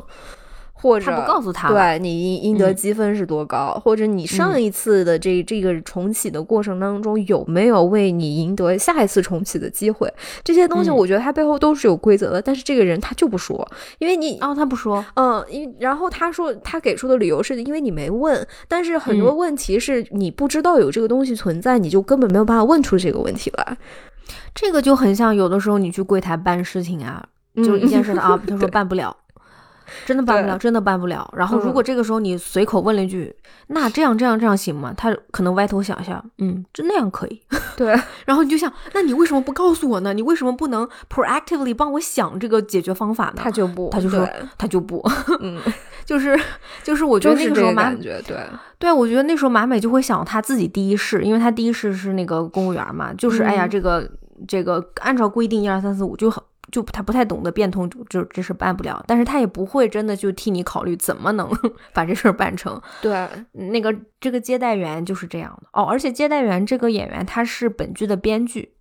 或者他不告诉他对你应应得嗯积分是多高，或者你上嗯一次的这这个重启的过程当中有没有为你赢得下一次重启的机会，这些东西嗯我觉得他背后都是有规则的，但是这个人他就不说，因为你哦，他不说，嗯，因然后他说他给出的理由是因为你没问，但是很多嗯问题是你不知道有这个东西存在，你就根本没有办法问出这个问题来。这个就很像有的时候你去柜台办事情啊，就是一件事 的啊，他说办不了。真的办不了，真的办不了。然后，如嗯果这个时候你随口问了一句：“那这样这样这样行吗？”他可能歪头想一下，嗯，就那样可以。对，然后你就想，那你为什么不告诉我呢？你为什么不能 proactively 帮我想这个解决方法呢？他就不，他就说他就不，嗯，就是就是我觉得那个时候马个感觉，对，对，我觉得那时候马美就会想他自己第一世，因为他第一世是那个公务员嘛，就是、哎呀，嗯这个这个按照规定一二三四五就很。就他不太懂得变通，就就这事办不了，但是他也不会真的就替你考虑怎么能 把这事儿办成。对，那个这个接待员就是这样的哦，而且接待员这个演员他是本剧的编剧，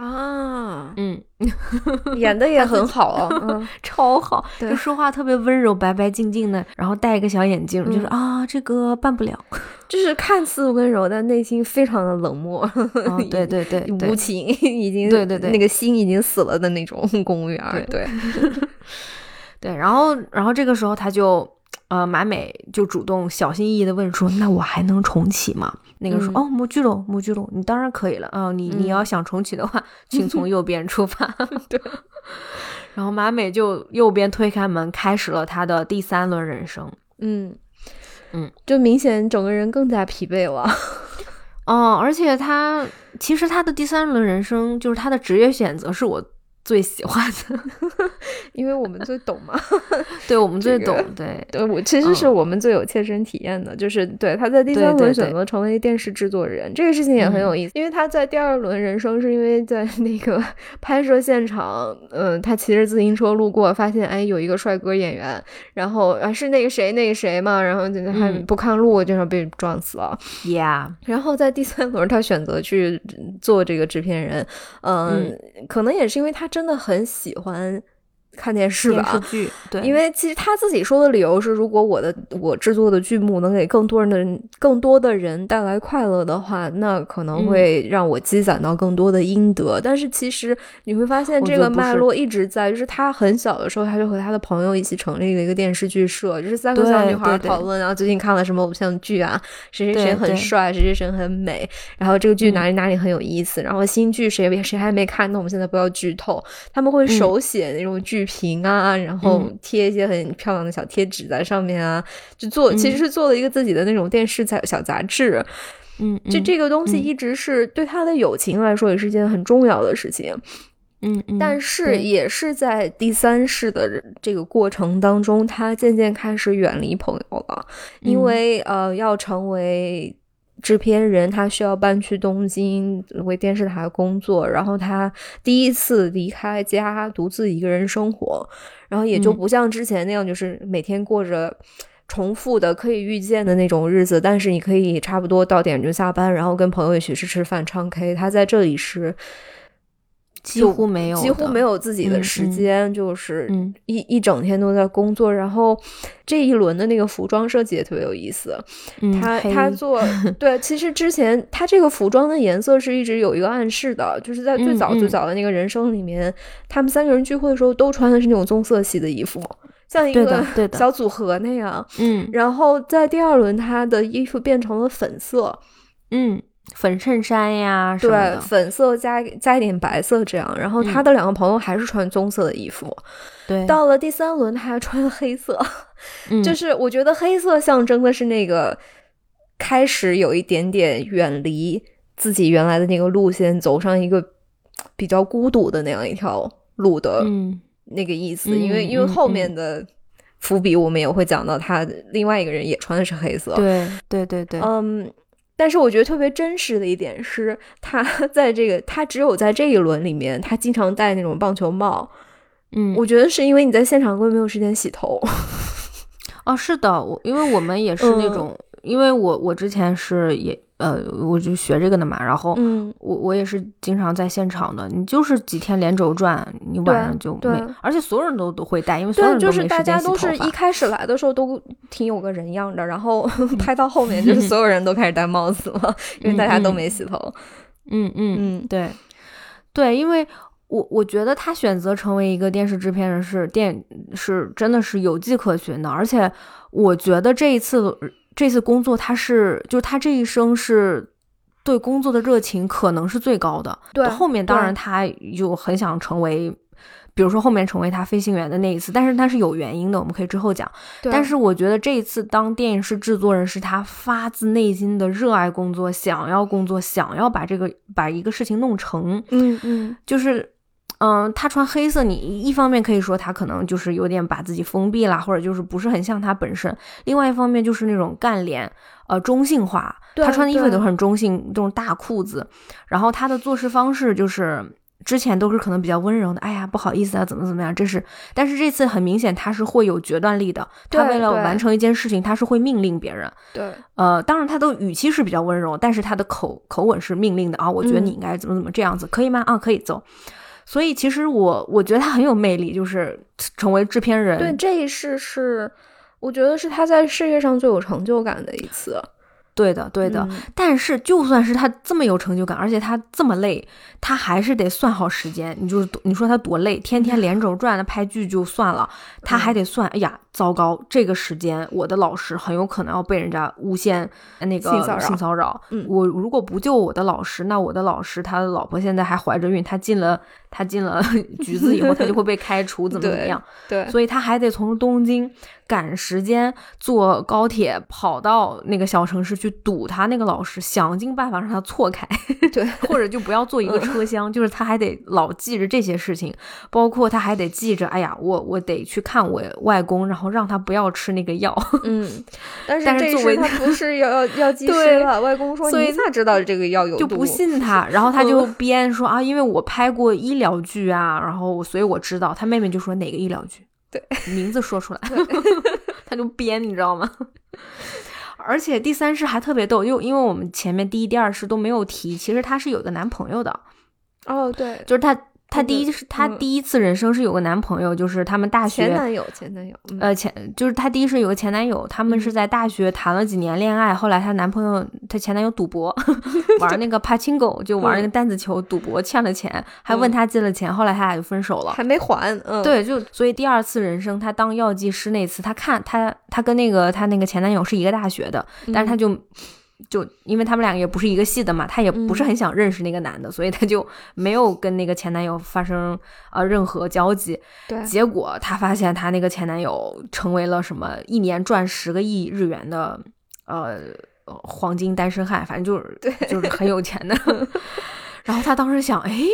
啊，嗯，演的也很好啊，嗯，超好，就说话特别温柔，白白净净的，然后戴一个小眼镜，就是啊，这个办不了。就是看似温柔，但内心非常的冷漠，哦，对对对对。无情，已经对对对。那个心已经死了的那种公务员儿，对，对，然后然后这个时候他就呃马美就主动小心翼翼的问说：“那我还能重启吗？”那个说：“嗯哦，木居龙，木居龙，你当然可以了啊、你你嗯要想重启的话，请从 右边出发。”对。然后马美就右边推开门，开始了他的第三轮人生。嗯嗯，就明显整个人更加疲惫了，哦，而且他其实他的第三轮人生就是他的职业选择是我最喜欢的，因为我们最懂嘛。对我们最这个懂，对对，我其实是嗯。我们最有切身体验的，就是对他在第三轮选择成为电视制作人，这个事情也很嗯。有意思，因为他在第二轮人生是因为在那个 拍摄现场，嗯、他骑着自行车路过，发现哎有一个帅哥演员，然后啊是那个谁那个谁嘛，然后就还嗯。不看路，就这样被撞死了。，Yeah，然后在第三轮，他选择去做这个制片人，嗯，可能也是因为他真的很喜欢看电视吧，电视剧，对，因为其实他自己说的理由是，如果我的我制作的剧目能给更多人的人更多的人带来快乐的话，那可能嗯。会让我积攒到更多的阴德。但是其实你会发现，这个脉络一直在，就是他很小的时候，他就和他的朋友一起成立了一个电视剧社，就是三个小女孩讨论，然后最近看了什么偶像剧啊，谁谁谁很帅，谁谁谁很美，然后这个剧嗯。哪里哪里很有意思，然后新剧谁谁还没看，那我们现在不要剧透，他们会手写那种剧评啊，然后嗯。贴一些很漂亮的小贴纸在上面啊，就做其实是做了一个自己的那种电视小小杂志。嗯，嗯就这个东西嗯。一直是对他的友情来说也是一件很重要的事情，嗯嗯，但是也是在第三世的这个过程当中，他渐渐开始远离朋友了，因嗯。为呃要成为。制片人他需要搬去东京为电视台工作，然后他第一次离开家，独自一个人生活，然后也就嗯不像之前那样，就是每天过着重复的可以预见的那种日子，但是你可以差不多到点就下班，然后跟朋友一起去吃饭、唱 K。他在这里是几乎没有，几乎没有自己的嗯时间，就是嗯。一一整天都在工作。然后这一轮的那个服装设计也特别有意思，嗯，他黑他做。对，其实之前他这个服装的颜色是一直有一个暗示的，就是在最早最早的那个人生里面，他们三个人聚会的时候都穿的是那种棕色系的衣服，像一个小组合那样。嗯。然后在第二轮，他的衣服变成了粉色，嗯，粉衬衫呀对，粉色加加一点白色这样。然后他嗯的两个朋友还是穿棕色的衣服。对，到了第三轮，他还穿黑色，嗯就是我觉得黑色象征的是那个开始有一点点远离自己原来的那个路线，走上一个比较孤独的那样一条路的那个意思。因为因为后面的伏笔我们也会讲到，他另外一个人也穿的是黑色。对对对对，嗯。但是我觉得特别真实的一点是，他在这个他只有在这一轮里面，他经常戴那种棒球帽。嗯，我觉得是因为你在现场根本没有时间洗头。哦，是的，我因为我们也是那种，因为我我之前是也。呃，我就学这个的嘛，然后我我也是经常在现场的。你就是几天连轴转，你晚上就没，而且所有人都都会戴，因为所有人都就是大家都是一开始来的时候都挺有个人样的，然后 拍到后面就是所有人都开始戴帽子了，因为大家都没洗头。嗯嗯嗯，对对，因为我我觉得他选择成为一个电视制片人是电是真的是有迹可循的，而且我觉得这一次。这次工作，他是就是他这一生是对工作的热情可能是最高的。对，后面当然他就很想成为，比如说后面成为他飞行员的那一次，但是他是有原因的，我们可以之后讲。但是我觉得这一次当电影师制作人是他发自内心的热爱工作，想要工作，想要把这个把一个事情弄成。嗯嗯，就是。嗯，他穿黑色，你一方面可以说他可能就是有点把自己封闭啦，或者就是不是很像他本身；另外一方面就是那种干练，呃，中性化。他穿的衣服都很中性，这种大裤子。然后他的做事方式就是之前都是可能比较温柔的，哎呀，不好意思啊，怎么怎么样，这是。但是这次很明显他是会有决断力的，他为了完成一件事情，他是会命令别人。对，呃，当然他的语气是比较温柔，但是他的口口吻是命令的啊，我觉得你应该怎么怎么这样子，可以吗？啊，可以走。所以其实我我觉得他很有魅力，就是成为制片人。对，这一世是我觉得是他在事业上最有成就感的一次。对的，对的。但是就算是他这么有成就感，而且他这么累，他还是得算好时间。你就是你说他多累，天天连轴转的拍剧就算了，他还得算。哎呀，糟糕，这个时间我的老师很有可能要被人家诬陷那个性骚扰。嗯，我如果不救我的老师，那我的老师他的老婆现在还怀着孕，他进了他进了 局子以后，他就会被开除，怎么怎么样？对，所以他还得从东京。赶时间坐高铁跑到那个小城市去堵他那个老师，想尽办法让他错开，对，或者就不要坐一个车厢。就是他还得老记着这些事情，包括他还得记着，哎呀，我我得去看我外公，然后让他不要吃那个药。嗯，但是这时他不是要 要要技师了，外公说你咋知道这个药有毒？就不信 他，然后他就编说啊，因为我拍过医疗剧啊，然后所以我知道。他妹妹就说哪个医疗剧？对，名字说出来，他就编，你知道吗？而且第三世还特别逗，就因为我们前面第一、第二世都没有提，其实他是有个男朋友的。哦，对，就是他。她第一是她第一次人生是有个男朋友，就是他们大学前男友，前男友，呃前就是她第一是有个前男友，他们是在大学谈了几年恋爱，后来她男朋友她前男友赌博，玩那个帕青狗，就玩那个弹子球赌博欠了钱，还问他借了钱，后来他俩就分手了，还没还，嗯，对，就所以第二次人生她当药剂师那次，她看她她跟那个她那个前男友是一个大学的，但是她就。就因为他们两个也不是一个系的嘛，她也不是很想认识那个男的，所以她就没有跟那个前男友发生呃任何交集。对，结果她发现她那个前男友成为了什么一年赚十个亿日元的呃黄金单身汉，反正就是对，就是很有钱的。然后她当时想，哎。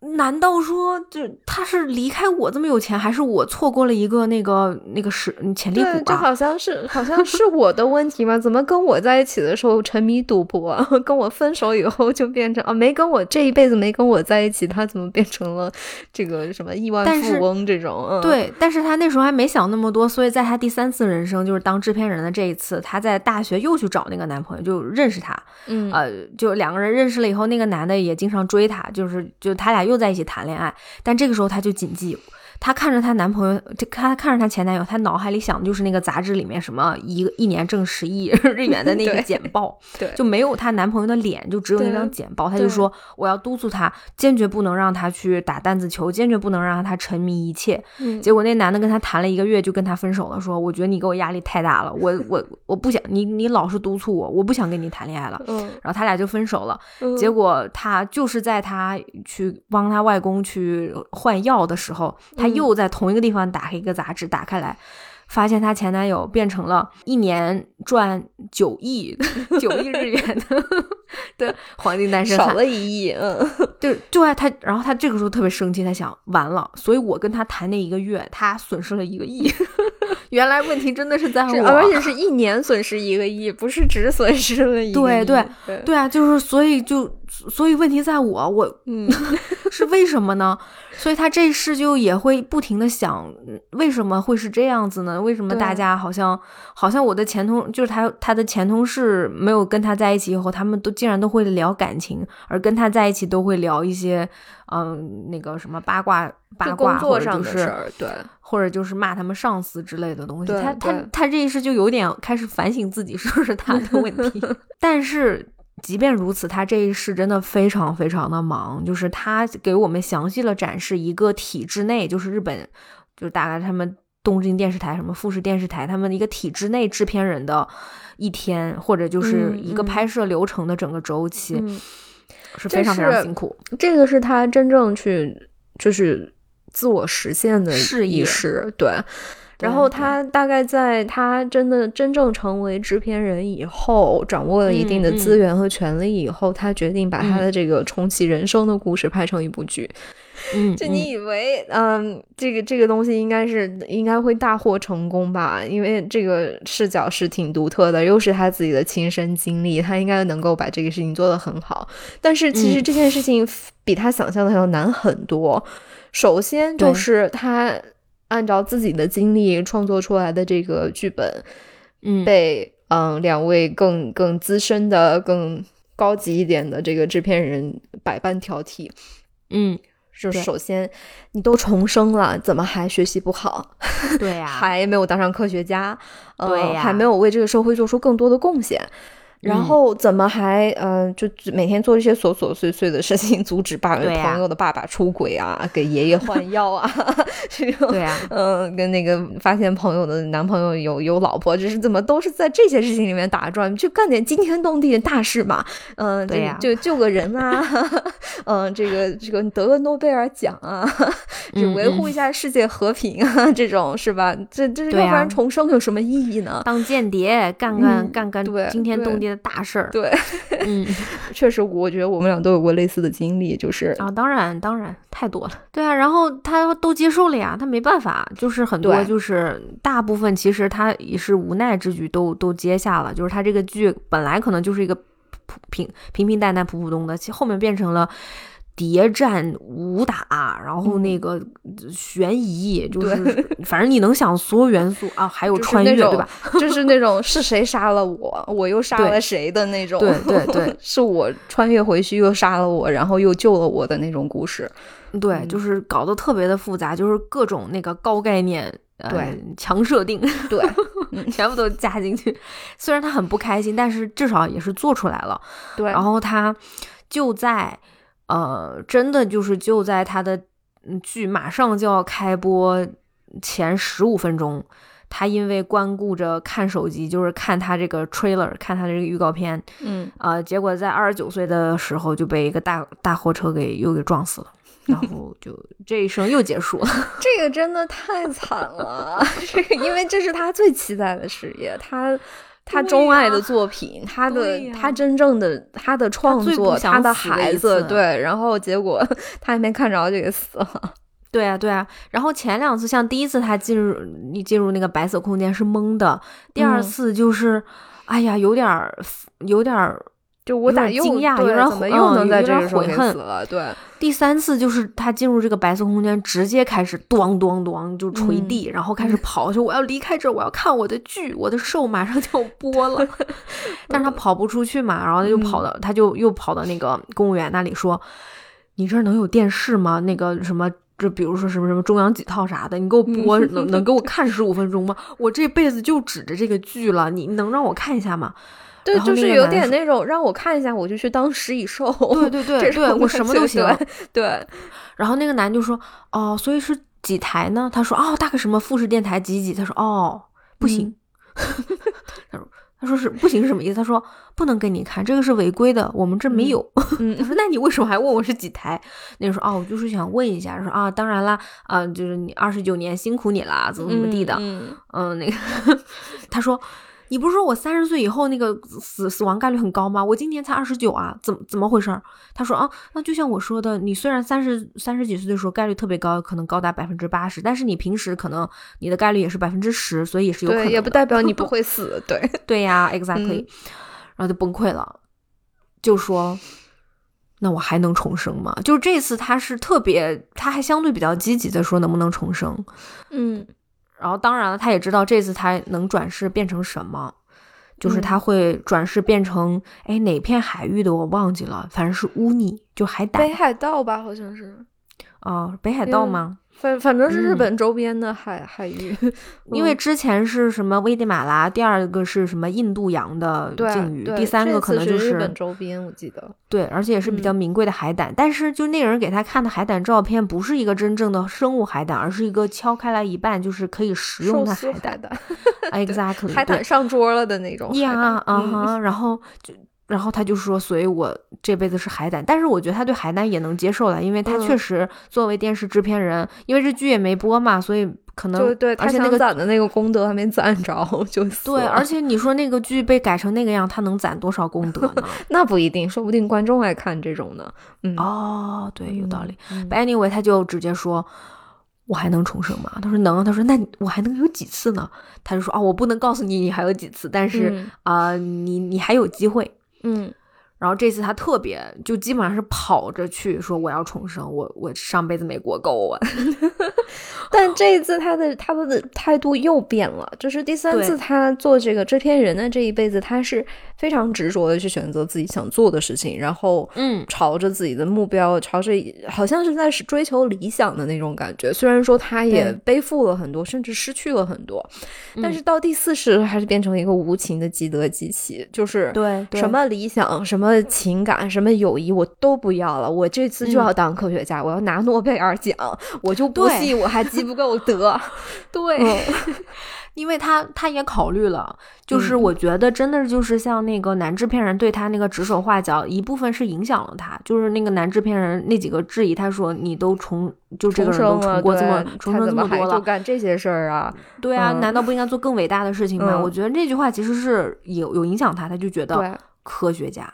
难道说，就他是离开我这么有钱，还是我错过了一个那个那个是潜力股啊？这好像是好像是我的问题吗？怎么跟我在一起的时候沉迷赌博，跟我分手以后就变成啊？没跟我这一辈子没跟我在一起，他怎么变成了这个什么亿万富翁这种？对，但是他那时候还没想那么多，所以在他第三次人生，就是当制片人的这一次，他在大学又去找那个男朋友，就认识他，嗯，呃，就两个人认识了以后，那个男的也经常追她，就是就他俩。又在一起谈恋爱，但这个时候他就谨记。她看着她男朋友，就她看着她前男友，她脑海里想的就是那个杂志里面什么一个一年挣十亿 日元的那个简报，对，就没有她男朋友的脸，就只有那张简报。她就说我要督促他，坚决不能让他去打弹子球，坚决不能让他沉迷一切。结果那男的跟她谈了一个月就跟她分手了，说我觉得你给我压力太大了，我我我不想你你老是督促我，我不想跟你谈恋爱了。嗯，然后他俩就分手了。结果她就是在她去帮她外公去换药的时候，他。又在同一个地方打开一个杂志，打开来，发现她前男友变成了一年赚九亿 九亿日元的 的黄金单身汉，少了一亿，嗯，就，就爱他，然后他这个时候特别生气，他想完了，所以我跟他谈那一个月，他损失了一个亿。原来问题真的是在我，而且是一年损失一个亿，不是只损失了一个对对对。对啊，就是所以就所以问题在我，我嗯。是为什么呢？所以他这事就也会不停的想，为什么会是这样子呢？为什么大家好像好像我的前同就是他他的前同事没有跟他在一起以后，他们都竟然都会聊感情，而跟他在一起都会聊一些嗯、那个什么八卦八卦工作或者就是上的事儿，对，或者就是骂他们上司之类的东西。他他他这一世就有点开始反省自己是不是他的问题。但是即便如此，他这一世真的非常非常的忙，就是他给我们详细的展示一个体制内，就是日本，就是大概他们。东京电视台、什么富士电视台，他们一个体制内制片人的一天，或者就是嗯一个嗯拍摄流程的整个周期，是非常非常辛苦。这个是他真正去就是自我实现的事业意识，对。然后他大概在他真的真正成为制片人以后，掌握了一定的资源和权利以后，他决定把他嗯的这个重启人生的故事拍成一部剧。嗯，就嗯你以为，嗯，这个这个东西应该是应该会大获成功吧？因为这个视角是挺独特的，又是他自己的亲身经历，他应该能够把这个事情做得很好。但是其实嗯这件事情比他想象的要难很多。首先就是他按照自己的经历创作出来的这个剧本，嗯被嗯两位更更资深的、更高级一点的这个制片人百般挑剔。嗯，就是首先，你都重生了，怎么还学习不好？对呀、还没有当上科学家，呃，对呀还没有为这个社会做出更多的贡献。然嗯后怎么还呃，就就每天做一些琐琐碎碎的事情，阻止爸对呀朋友的爸爸出轨啊，给爷爷换药啊，这种对呀、嗯，跟那个发现朋友的男朋友有有老婆，就是怎么都是在这些事情里面打转，就干点惊天动地的大事嘛。嗯、对呀就就救个人啊，嗯，这个这个得个诺贝尔奖啊，就嗯维护一下世界和平啊，这种是吧？这这对要不然重生有什么意义呢？当间谍，干干、嗯干干对惊天动对地的大事儿。对，嗯 确实，我觉得我们俩都有过类似的经历，就是啊，当然当然太多了。对啊，然后他都接受了呀，他没办法，就是很多就是大部分其实他也是无奈之举都都接下了，就是他这个剧本来可能就是一个平平平平淡淡普普通的，其后面变成了。谍战、武打，然后那个悬疑，就是反正你能想所有元素啊，还有穿越，对吧？就是那种是谁杀了我，我又杀了谁的那种。对对对 是我穿越回去又杀了我，然后又救了我的那种故事。对，嗯就是搞得特别的复杂，就是各种那个高概念，呃对，强设定，对，全部都加进去。虽然他很不开心，但是至少也是做出来了。对，然后他就在呃，真的就是就在他的嗯剧马上就要开播前十五分钟，他因为光顾着看手机，就是看他这个 trailer，看他这个预告片，嗯，呃，结果在二十九岁的时候就被一个大大货车给又给撞死了。然后就这一生又结束了，这个真的太惨了。这个因为这是他最期待的事业，他他钟爱的作品，他的他真正的他的创作，他的孩子，对，然后结果他还没看着就给死了。对啊，对啊。然后前两次，像第一次他进入你进入那个白色空间是懵的，第二嗯次就是，哎呀，有点儿有点儿。就我咋又惊讶有点怎么又能在这个时候给悔恨死了？对，第三次就是他进入这个白色空间，直接开始咚咚咚就捶嗯地，然后开始跑，说我要离开这儿，我要看我的剧，我的 show 马上就要播了。但是他跑不出去嘛，然后他就跑到，他就又跑到那个公务员那里说：“你这儿能有电视吗？那个什么。”就比如说什么什么中央几套啥的，你给我播 能能给我看十五分钟吗？我这辈子就指着这个剧了，你能让我看一下吗？对，就是有点那种让我看一下，我就去当食蚁兽。对对对 这对，我什么都行。对对，然后那个男就说：“哦，所以是几台呢？”他说：“哦，大概什么富士电台几几。”他说：“哦，不行。他说：“他说是不行是什么意思？他说不能给你看，这个是违规的，我们这没有。嗯他说那你为什么还问我是几台？那个时候啊，我就是想问一下，说啊，当然啦，啊，就是你二十九年辛苦你啦，怎么怎么地的，嗯嗯，那个他说。你不是说我三十岁以后那个死死亡概率很高吗？我今年才二十九啊，怎么怎么回事？他说啊，那就像我说的，你虽然三十三十几岁的时候概率特别高，可能高达百分之八十，但是你平时可能你的概率也是百分之十，所以也是有可能对，也不代表你不 会死，对，对呀，exactly，、嗯然后就崩溃了，就说。那我还能重生吗？就是这次他是特别，他还相对比较积极的说能不能重生。嗯然后当然了，他也知道这次他能转世变成什么，就是嗯他会转世变成哎哪片海域的我忘记了，反正是乌尼，就海胆北海道吧，好像是，哦、北海道嗯吗？反反正是日嗯本周边的海、海域，因为嗯之前是什么危地马拉，第二个是什么印度洋的对鲸鱼，第三个可能就是次日本周边，我记得，对，而且也是比较嗯名贵的海胆。但是就那个人给他看的海胆照片，不是一个真正的生物海胆，而是一个敲开来一半就是可以食用的海胆。胆，exactly，海胆上桌了的那种海呀胆，啊嗯哈，然后就。然后他就说，所以我这辈子是海胆，但是我觉得他对海胆也能接受了，因为他嗯确实作为电视制片人，因为这剧也没播嘛，所以可能就对而且那个攒的那个功德还没攒着 就死对，而且你说那个剧被改成那个样，他能攒多少功德呢？那不一定，说不定观众爱看这种呢。嗯，哦，对，有道理。嗯。But anyway，他就直接说：“我还能重生吗？”他说：“能。”他说：“那我还能有几次呢？”他就说：“啊，我不能告诉你你还有几次，但是嗯啊、你你还有机会。嗯”然后这次他特别就基本上是跑着去说：“我要重生，我我上辈子没过够啊。但这一次他的他的态度又变了，就是第三次他做这个制片人的这一辈子，他是非常执着的去选择自己想做的事情，然后嗯。朝着自己的目标，朝着好像是在追求理想的那种感觉。虽然说他也背负了很多，甚至失去了很多，但嗯是到第四世还是变成一个无情的积德机器，就是对对。什么理想、什么情感、什么友谊我都不要了，我这次就嗯。要当科学家，我要拿诺贝尔奖，我就不信我还积不够德。对，嗯 因为他他也考虑了，就是嗯我觉得真的就是像那个男制片人对他那个指手画脚，一部分是影响了他，就是那个男制片人那几个质疑，他说你都重就这个人都重过这么重生这么多了，就干这些事儿啊？对啊，嗯难道不应该做更伟大的事情吗？嗯我觉得这句话其实是有有影响他，他就觉得，科学家。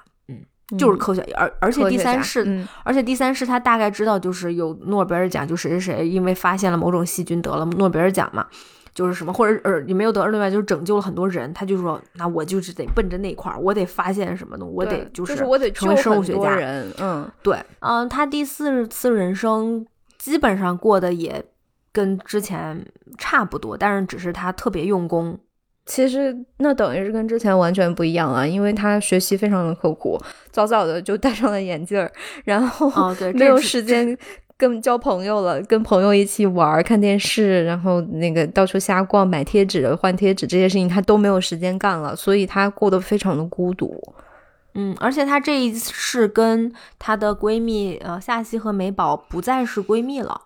就是嗯科学，而而且第三世，嗯而且第三世他大概知道，就是有诺贝尔奖，就谁谁谁因为发现了某种细菌得了诺贝尔奖嘛，就是什么或者呃也没有得诺贝尔，就是拯救了很多人，他就说那我就是得奔着那块儿，我得发现什么东西，我得对就就是我得成为生物学家。嗯，对，嗯、他第四次人生基本上过得也跟之前差不多，但是只是他特别用功。其实那等于是跟之前完全不一样啊，因为他学习非常的刻苦，早早的就戴上了眼镜儿，然后哦，对，没有时间跟交朋友了，跟朋友一起玩、看电视，然后那个到处瞎逛、买贴纸、换贴纸这些事情，他都没有时间干了，所以他过得非常的孤独。嗯，而且她这一世跟她的闺蜜呃夏曦和美宝不再是闺蜜了。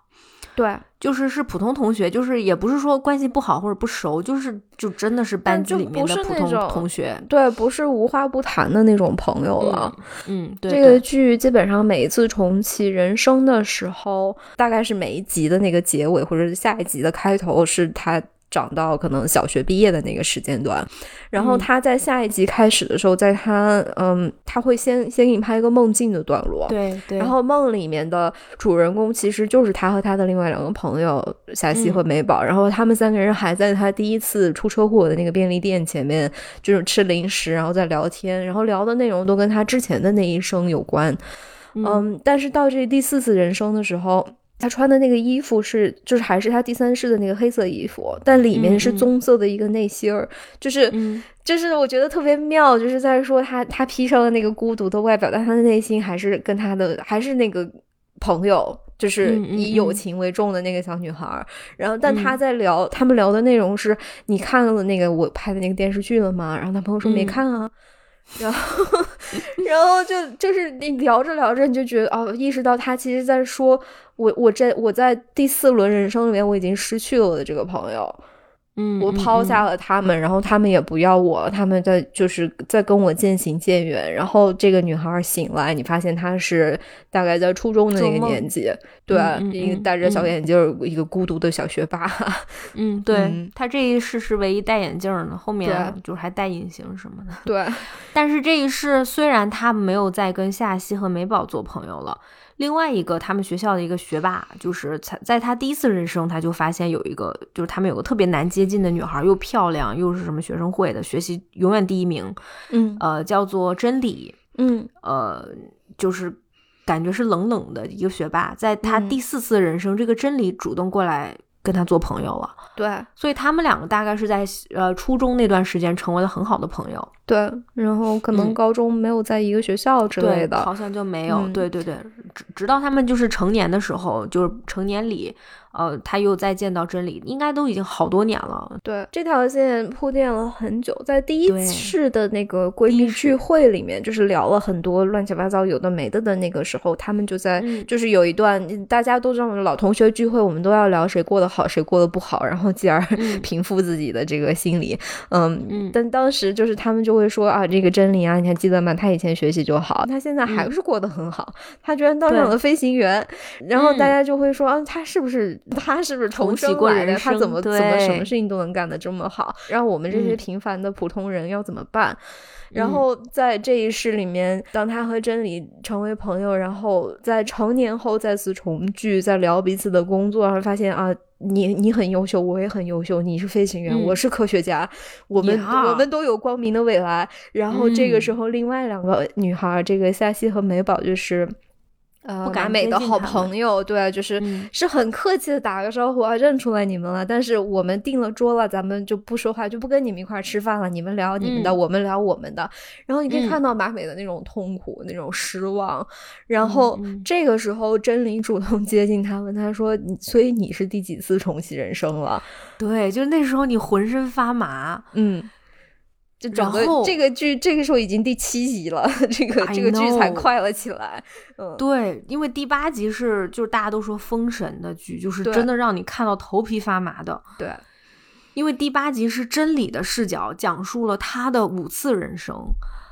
对，就是是普通同学，就是也不是说关系不好或者不熟，就是就真的是班级里面的普通同学对，不是无话不谈的那种朋友了。嗯，对这个剧基本上每一次重启人生的时候，大概是每一集的那个结尾，或者是下一集的开头，是他长到可能小学毕业的那个时间段。然后嗯他在下一集开始的时候，在他嗯，他会先先给你拍一个梦境的段落。对对，然后梦里面的主人公其实就是他和他的另外两个朋友夏曦和美宝，然后他们三个人还在他第一次出车祸的那个便利店前面，就是吃零食，然后在聊天，然后聊的内容都跟他之前的那一生有关。嗯嗯，但是到这第四次人生的时候。他穿的那个衣服是，就是还是他第三世的那个黑色衣服，但里面是棕色的一个内心儿，就是嗯就是我觉得特别妙，就是在说他他披上了那个孤独的外表，但他的内心还是跟他的还是那个朋友，就是以友嗯情为重的那个小女孩儿。然后，但嗯他在聊，他们聊的内容是你看了那个我拍的那个电视剧了吗？然后他朋友说没嗯看啊。然后，然后就就是你聊着聊着，你就觉得哦，意识到他其实在说我我在我在第四轮人生里面我已经失去了我的这个朋友，嗯，我抛下了他们，然后他们也不要我，他们在就是在跟我渐行渐远。然后这个女孩醒来，你发现她是大概在初中的那个年纪，对，一个戴着小眼镜，一个孤独的小学霸。嗯，对她这一世是唯一戴眼镜的，后面就是还戴隐形什么的。对，但是这一世虽然她没有再跟夏曦和美宝做朋友了。另外一个，他们学校的一个学霸，就是在在他第一次人生，他就发现有一个，就是他们有个特别难接近的女孩，又漂亮又是什么学生会的，学习永远第一名，嗯，呃，叫做真理，嗯，呃，就是感觉是冷冷的一个学霸，在他第四次人生，这个真理主动过来跟他做朋友了，对，所以他们两个大概是在呃初中那段时间成为了很好的朋友。对，然后可能高中没有在一个学校之类的，好像就没有。对对对，直直到他们就是成年的时候，就是成年礼。呃，他又再见到真理，应该都已经好多年了。对，这条线铺垫了很久，在第一次的那个闺蜜聚会里面，就是聊了很多乱七八糟有的没的的那个时候，他们就在就是有一段大家都这种老同学聚会，我们都要聊谁过得好，谁过得不好，然后继而 平复自己的这个心理。嗯嗯，但当时就是他们就会说啊，这个真理啊，你还记得吗？他以前学习就好，他现在还是过得很好，他居然当上了飞行员。然后大家就会说啊，他是不是？他是不是重生过来的？他怎么怎么什么事情都能干得这么好？让我们这些平凡的普通人要怎么办？然后在这一世里面，当他和真理成为朋友，然后在成年后再次重聚，在聊彼此的工作，然后发现啊，你你很优秀，我也很优秀，你是飞行员，我是科学家，我们我们都有光明的未来。然后这个时候，另外两个女孩，这个夏曦和美宝，就是。呃，敢美的好朋友，对，就是是很客气的打个招呼啊，认出来你们了。但是我们订了桌了，咱们就不说话，就不跟你们一块吃饭了。你们聊你们的，我们聊我们的。然后你可以看到马美的那种痛苦，那种失望。然后这个时候，真理主动接近他，问他说：“所以你是第几次重启人生了？”对，就是那时候你浑身发麻，嗯。就整个这个剧，这个时候已经第七集了，这个这个剧才快了起来。嗯，对，因为第八集是就是大家都说封神的剧，就是真的让你看到头皮发麻的。对，因为第八集是真理的视角，讲述了他的五次人生。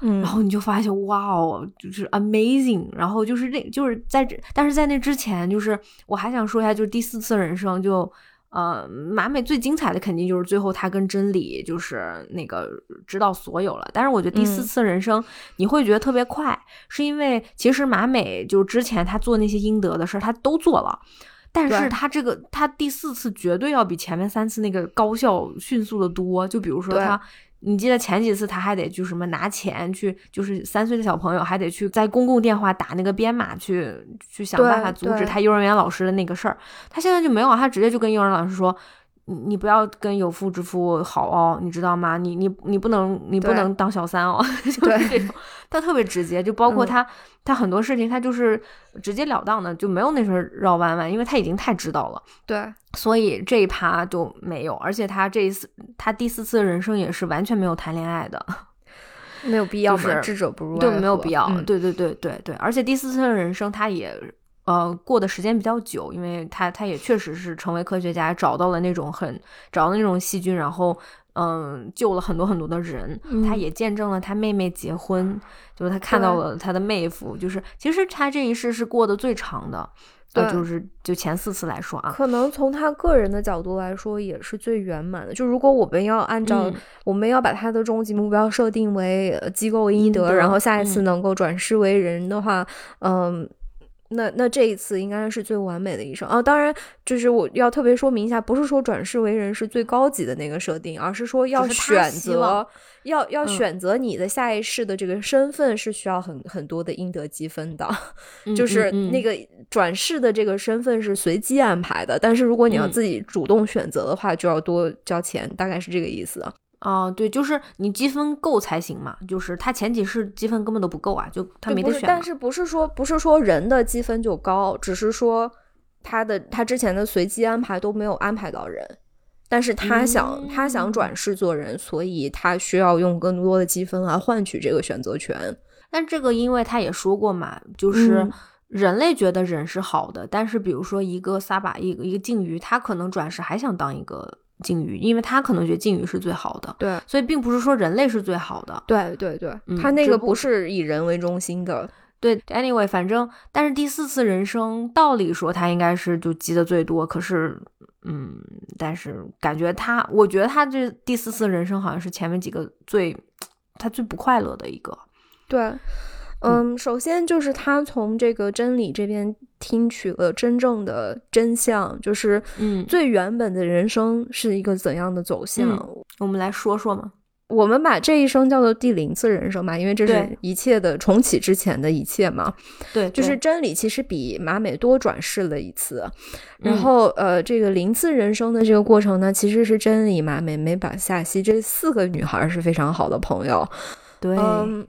嗯，然后你就发现哇哦，就是 amazing。然后就是那，就是在这，但是在那之前，就是我还想说一下，就是第四次人生就。呃，马美最精彩的肯定就是最后他跟真理就是那个知道所有了。但是我觉得第四次人生你会觉得特别快，是因为其实马美就之前他做那些应得的事儿他都做了，但是他这个他第四次绝对要比前面三次那个高效迅速的多。就比如说他。你记得前几次他还得就什么拿钱去，就是三岁的小朋友还得去在公共电话打那个编码去去想办法阻止他幼儿园老师的那个事儿，他现在就没有，他直接就跟幼儿园老师说。你你不要跟有妇之夫好哦，你知道吗？你你你不能你不能当小三哦，就是这种，他特别直接，就包括他他很多事情他就是直截了当的，就没有那候绕弯弯，因为他已经太知道了。对，所以这一趴就没有，而且他这一次他第四次人生也是完全没有谈恋爱的，没有必要嘛，智者不入，对，没有必要，对对对对对，而且第四次的人生他也。呃，过的时间比较久，因为他他也确实是成为科学家，找到了那种很找到那种细菌，然后嗯救了很多很多的人。他也见证了他妹妹结婚，就是他看到了他的妹夫，就是其实他这一世是过得最长的，对，就是就前四次来说啊，可能从他个人的角度来说也是最圆满的。就如果我们要按照我们要把他的终极目标设定为机构医德，然后下一次能够转世为人的话，嗯。那那这一次应该是最完美的一生啊！当然，就是我要特别说明一下，不是说转世为人是最高级的那个设定，而是说要选择，要要选择你的下一世的这个身份是需要很很多的应得积分的，就是那个转世的这个身份是随机安排的，但是如果你要自己主动选择的话，就要多交钱，大概是这个意思。啊，对，就是你积分够才行嘛。就是他前几世积分根本都不够啊，就他没得选。但是不是说不是说人的积分就高，只是说他的他之前的随机安排都没有安排到人，但是他想他想转世做人，所以他需要用更多的积分来换取这个选择权。但这个因为他也说过嘛，就是人类觉得人是好的，但是比如说一个撒把一个一个鲸鱼，他可能转世还想当一个。鲸鱼，因为他可能觉得鲸鱼是最好的，对所以并不是说人类是最好的。对对对，嗯他那个不不是以人为中心的，对，anyway，反正但是第四次人生，道理说他应该是就积的最多，可是，嗯，但是感觉他，我觉得他这第四次人生好像是前面几个最他最不快乐的一个。对。嗯，首先就是他从这个真理这边听取了真正的真相，就是嗯最原本的人生是一个怎样的走向。嗯我们来说说嘛。我们把这一生叫做第零次人生嘛，因为这是一切的重启之前的一切嘛。对，就是真理其实比马美多转世了一次，然嗯后呃，这个零次人生的这个过程呢，其实是真理、马美、美把、夏西这四个女孩是非常好的朋友。对，嗯，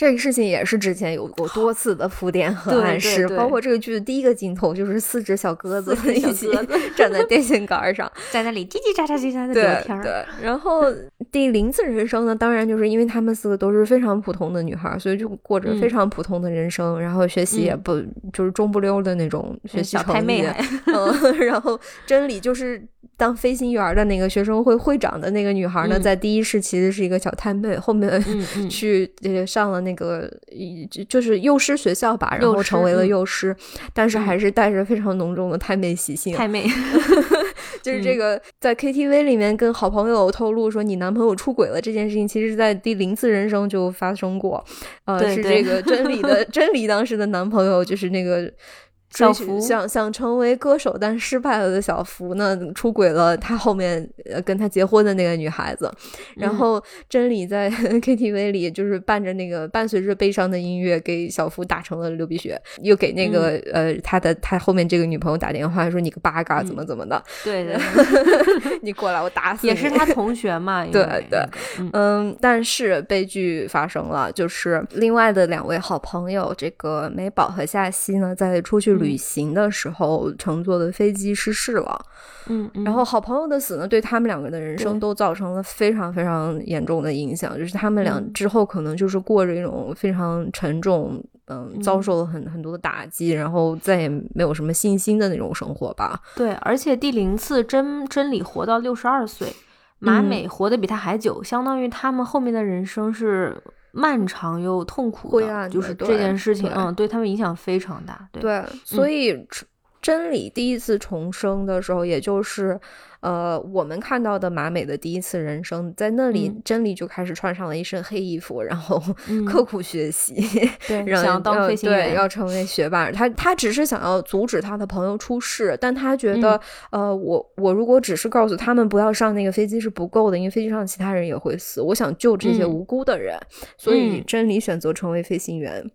这个事情也是之前有过多次的铺垫和暗示，对包括这个剧的第一个镜头就是四只小鸽子小一起 站在电线杆上，在那里叽叽喳喳叽喳的聊天。然后第零次人生呢，当然就是因为她们四个都是非常普通的女孩，所以就过着嗯。非常普通的人生，然后学习也嗯。不就是中不溜的那种学习成绩 然后真理就是当飞行员的那个学生会会长的那个女孩呢，嗯在第一世其实是一个小太妹，后面 去呃上了那个一就就是幼师学校吧，然后成为了嗯幼师，但是嗯还是带着非常浓重的太妹习性。太妹，就是这嗯个在 KTV 里面跟好朋友透露说你男朋友出轨了这件事情，其实在第零次人生就发生过。呃，是这个真理的 真理当时的男朋友就是那个。小福想想成为歌手，但失败了的小福呢，出轨了他后面呃跟他结婚的那个女孩子，然嗯后真理在 KTV 里就是伴着那个伴随着悲伤的音乐给小福打成了流鼻血，又给那个、嗯呃他的他后面这个女朋友打电话说你个八嘎怎么怎么的，对对，你过来我打死你。也是他同学嘛。因对对嗯嗯，但是悲剧发生了，就是另外的两位好朋友，这个美宝和夏曦呢，在出去旅嗯行的时候乘坐的飞机失事了。嗯，嗯然后好朋友的死呢，对他们两个的人生都造成了非常非常严重的影响，就是他们俩嗯之后可能就是过着一种非常沉重。嗯，遭受了很很多的打击，然后再也没有什么信心的那种生活吧。对，而且第零次真真理活到六十二岁，马嗯美活得比他还久，相当于他们后面的人生是漫长又痛苦的，灰暗的就是这件事情，嗯，对他们影响非常大。对，对，所以真真理第一次重生的时候，也就是呃我们看到的马美的第一次人生，在那里嗯真理就开始穿上了一身黑衣服，然后嗯刻苦学习，对，让想要当呃飞行员，对，要成为学霸。他他只是想要阻止他的朋友出事，但他觉得，嗯呃，我我如果只是告诉他们不要上那个飞机是不够的，因为飞机上其他人也会死。我想救这些嗯无辜的人，所以嗯真理选择成为飞行员。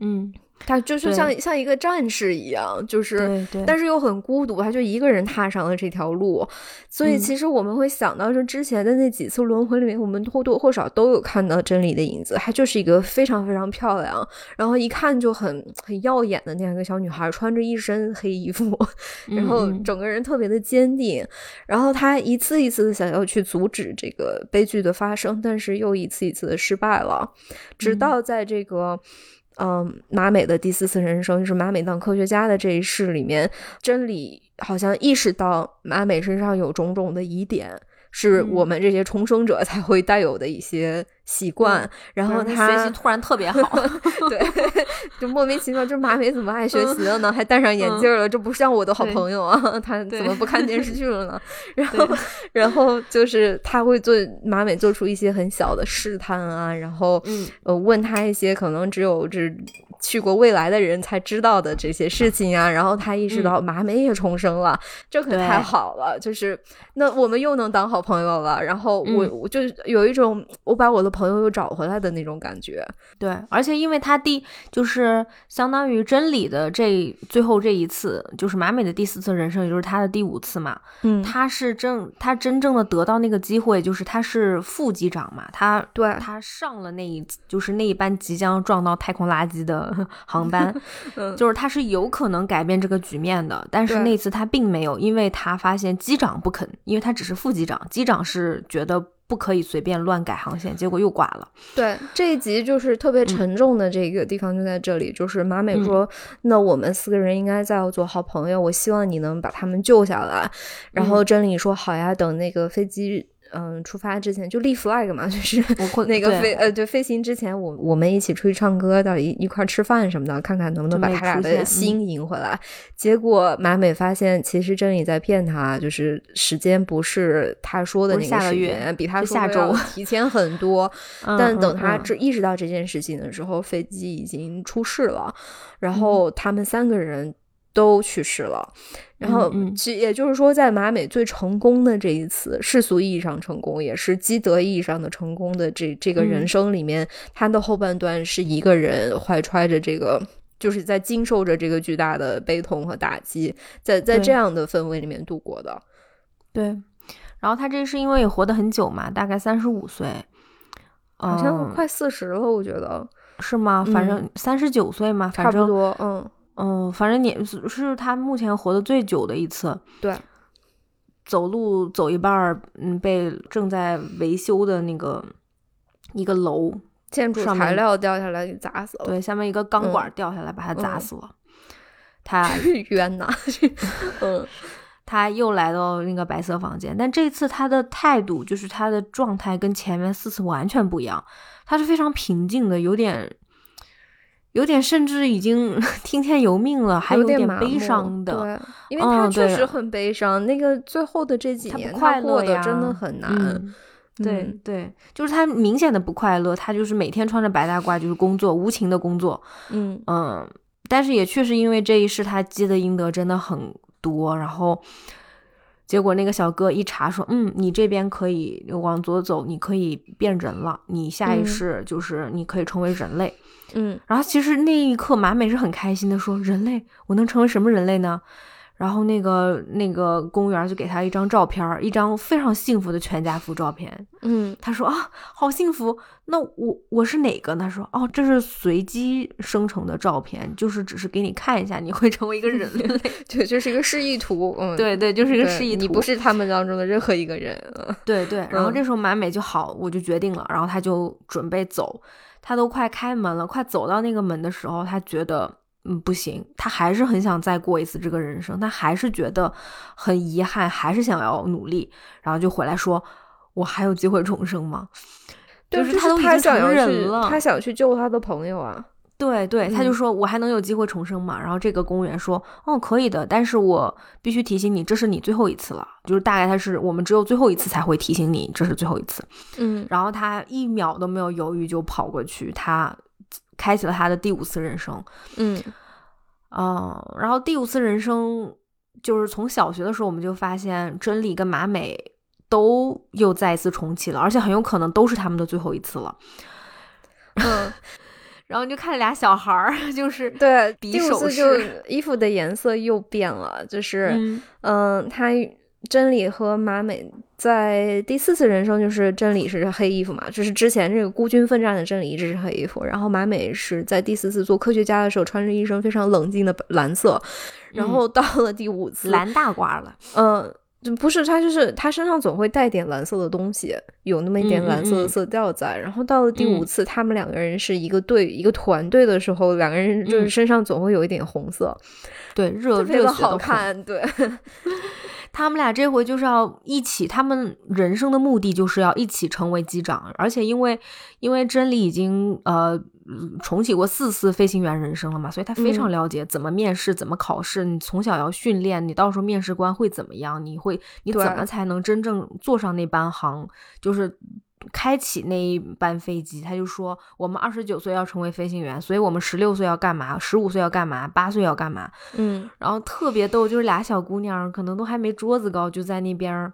嗯，他就是像像一个战士一样，就是但是又很孤独，他就一个人踏上了这条路，所以嗯其实我们会想到说，之前的那几次轮回里面，我们或多或少都有看到真理的影子。她就是一个非常非常漂亮，然后一看就很很耀眼的那样一个小女孩，穿着一身黑衣服，然后整个人特别的坚定。然后她一次一次的想要去阻止这个悲剧的发生，但是又一次一次的失败了，直嗯到在这个。嗯，马美的第四次人生就是马美当科学家的这一世里面，真理好像意识到马美身上有种种的疑点，是嗯。我们这些重生者才会带有的一些习惯。然后他他学习突然特别好，对，就莫名其妙，这马美怎么爱学习了呢？还戴上眼镜了，这不像我的好朋友啊！他怎么不看电视剧了呢？然后，然后就是他会做马美做出一些很小的试探啊，然后嗯呃问他一些可能只有这去过未来的人才知道的这些事情啊，然后他意识到马美也重生了，这可太好了，就是那我们又能当好朋友了。然后我、嗯。我就有一种我把我的朋友又找回来的那种感觉。对，而且因为他第就是相当于真理的这最后这一次，就是马美的第四次人生，也就是他的第五次嘛，嗯。他是真他真正的得到那个机会，就是他是副机长嘛，他对。他上了那一就是那一班即将撞到太空垃圾的 航班，嗯就是他是有可能改变这个局面的，但是那次他并没有，因为他发现机长不肯，因为他只是副机长，机长是觉得不可以随便乱改航线，结果又挂了。对，这一集就是特别嗯沉重的这个地方就在这里，就是马美说，那我们四个人应该再要做好朋友，我希望你能把他们救下来。然嗯后真理说好呀，等那个飞机。嗯，出发之前就立 flag 嘛，就是那个飞呃，对，飞行之前我我们一起出去唱歌，到一一块吃饭什么的，看看能不能把他俩的心赢回来。结果马美发现，其实真理在骗他，就是时间不是他说的不那时是下个月间，比他说下周 提前很多。嗯但等他这意识到这件事情的时候，飞机已经出事了，然嗯后他们三个人都去世了。然后其也就是说，在马美最成功的这一次世俗意义上成功，也是积德意义上的成功的这这个人嗯生里面，他的后半段是一个人怀揣着这个。就是在经受着这个巨大的悲痛和打击，在在这样的氛围里面度过的。对，然后他这是因为也活得很久嘛，大概三十五岁，好像嗯快四十了，我觉得是吗？反嗯正三十九岁嘛，反正差不多。嗯，嗯，反正你是是他目前活得最久的一次。对，走路走一半儿，嗯，被正在维修的那个一个楼，建筑材料掉下来给砸死了。对，下面一个钢嗯管掉下来，把他砸嗯死了。他 冤呐！嗯他又来到那个白色房间，但这次他的态度，就是他的状态跟前面四次完全不一样。他是非常平静的，有点，有点甚至已经 听天由命了，还有点悲伤的。对，因为他确实很悲伤。那个最后的这几他不年，快乐呀过得真的很难。嗯对、嗯对，就是他明显的不快乐，他就是每天穿着白大褂，就是工作，无情的工作。嗯嗯，但是也确实因为这一世，他积的阴德真的很多。然后结果那个小哥一查说，嗯，你这边可以往左走，你可以变人了，你下一嗯世就是你可以成为人类。嗯然后其实那一刻马美是很开心的，说人类，我能成为什么人类呢？然后那个那个公务员就给他一张照片，一张非常幸福的全家福照片。嗯他说啊，好幸福。那我我是哪个？他说哦，这是随机生成的照片，就是只是给你看一下，你会成为一个人类。对，这是一个示意图。嗯，对对，就是一个示意图。你不是他们当中的任何一个人。嗯对对。然后嗯这时候满美就好，我就决定了。然后他就准备走，他都快开门了，快走到那个门的时候，他觉得。嗯，不行，他还是很想再过一次这个人生，他还是觉得很遗憾，还是想要努力，然后就回来说：“我还有机会重生吗？”对，就是他都已经成想要去，人了，他想去救他的朋友啊。对对，他就嗯说我还能有机会重生嘛？然后这个公务员说，哦，可以的，但是我必须提醒你，这是你最后一次了，就是大概他是我们只有最后一次才会提醒你，这是最后一次。嗯然后他一秒都没有犹豫就跑过去，他开启了他的第五次人生。嗯嗯，然后第五次人生就是从小学的时候我们就发现真理跟马美都又再一次重启了，而且很有可能都是他们的最后一次了。嗯，然后你就看俩小孩儿，就是对，比第五手次就势衣服的颜色又变了，就是嗯嗯，他真理和马美在第四次人生，就是真理是黑衣服嘛，就是之前这个孤军奋战的真理一直是黑衣服，然后马美是在第四次做科学家的时候穿着一身非常冷静的蓝色，然嗯后到了第五次，蓝大褂了。嗯。就不是他，就是他身上总会带点蓝色的东西，有那么一点蓝色的色调在。然后到了第五嗯次，他们两个人是一个队、一个团队的时候，两个人就是嗯身上总会有一点红色，对，热热。好看。对，他们俩这回就是要一起，他们人生的目的就是要一起成为机长，而且因为因为真理已经呃重启过四次飞行员人生了嘛，所以他非常嗯了解怎么面试、怎么考试，你从小要训练，你到时候面试官会怎么样，你会你怎么才能真正坐上那班航，就是。开启那一班飞机，他就说我们二十九岁要成为飞行员，所以我们十六岁要干嘛，十五岁要干嘛，八岁要干嘛，嗯。然后特别逗，就是俩小姑娘可能都还没桌子高，就在那边儿，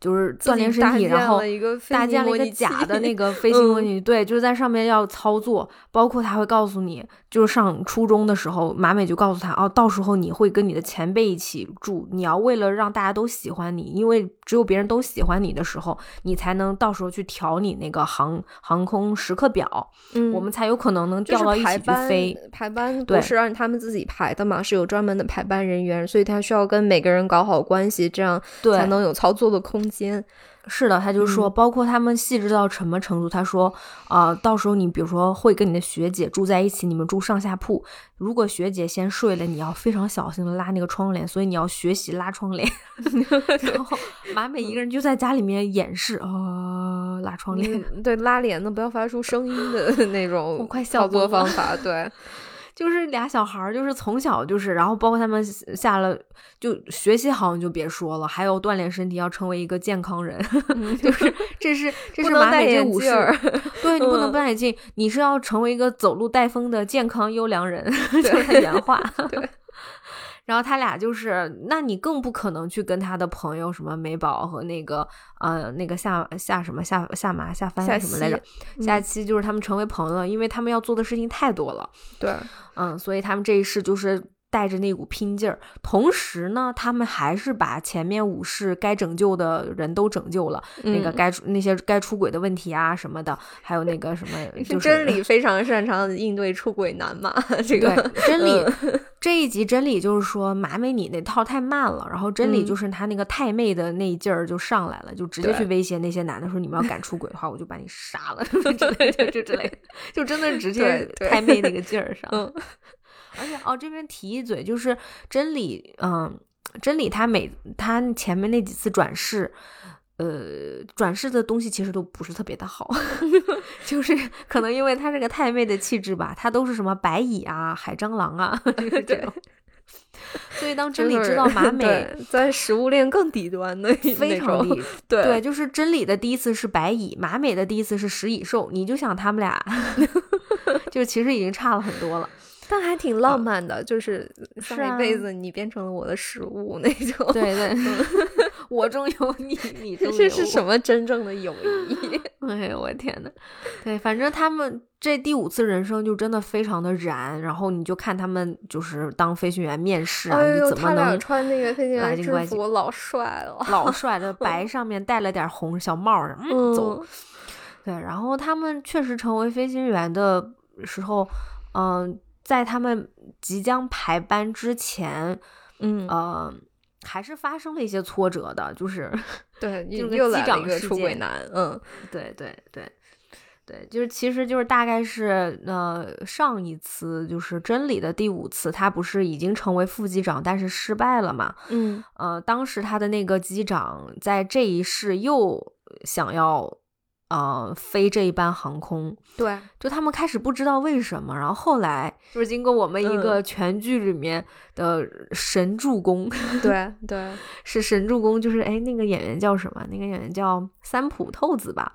就是锻炼身体，然后搭建了一个假的 那个飞行模拟器，对，就是在上面要操作，包括他会告诉你，就是上初中的时候，马美就告诉他，哦，到时候你会跟你的前辈一起住，你要为了让大家都喜欢你，因为只有别人都喜欢你的时候，你才能到时候去调你那个航航空时刻表，嗯，我们才有可能能调到一起去飞。排班对不是让他们自己排的嘛，是有专门的排班人员，所以他需要跟每个人搞好关系，这样对才能有操作的空间。空间。是的，他就说，包括他们细致到什么程度？他说，啊，到时候你比如说会跟你的学姐住在一起，你们住上下铺。如果学姐先睡了，你要非常小心的拉那个窗帘，所以你要学习拉窗帘。然后马美一个人就在家里面演示，哦，拉窗帘，对，拉帘子不要发出声音的 那种，我快笑作方法，对。就是俩小孩儿，就是从小就是，然后包括他们下了就学习好，你就别说了，还有锻炼身体，要成为一个健康人，就是 这是这是马美这武士，对你不能戴眼镜，你是要成为一个走路带风的健康优良人，就是他原话。对。然后他俩就是，那你更不可能去跟他的朋友什么美宝和那个呃那个夏夏什么夏夏麻夏帆什么来着，夏期就是他们成为朋友，因为他们要做的事情太多了。对，嗯，所以他们这一世就是。带着那股拼劲儿，同时呢，他们还是把前面武士该拯救的人都拯救了，那个该那些该出轨的问题啊什么的，还有那个什么，就是真理非常擅长应对出轨男嘛。这个真理 这一集真理就是说马美你那套太慢了，然后真理就是他那个太妹的那一劲儿就上来了，就直接去威胁那些男的说你们要敢出轨的话，我就把你杀了，之类的，就之类的，就真的直接太妹那个劲儿上。而且哦，这边提一嘴，就是真理，嗯，真理他每他前面那几次转世，呃，转世的东西其实都不是特别的好，就是可能因为他这个太妹的气质吧，他都是什么白蚁啊、海蟑螂啊，就是这种。所以当真理知道马 美在食物链更底端的非常低，对对，就是真理的第一次是白蚁，马美的第一次是食蚁兽，你就想他们俩，就其实已经差了很多了。但还挺浪漫的，就是上一辈子你变成了我的食物那种。对对，我中有你，你中有这是什么真正的友谊？哎呦我天呐，对，反正他们这第五次人生就真的非常的燃。然后你就看他们就是当飞行员面试啊，你怎么能穿那个飞行员制服？老帅了，老帅的白上面带了点红小帽儿，嗯，走。对，然后他们确实成为飞行员的时候，嗯。在他们即将排班之前，嗯呃，还是发生了一些挫折的，就是对，就是机长出轨男，嗯，对对对对，就是其实就是大概是呃上一次就是真理的第五次，他不是已经成为副机长，但是失败了嘛，嗯呃，当时他的那个机长在这一世又想要。呃，飞这一班航空，对，就他们开始不知道为什么，然后后来就是经过我们一个全剧里面的神助攻，对 对，是神助攻，就是哎，那个演员叫什么？那个演员叫三浦透子吧？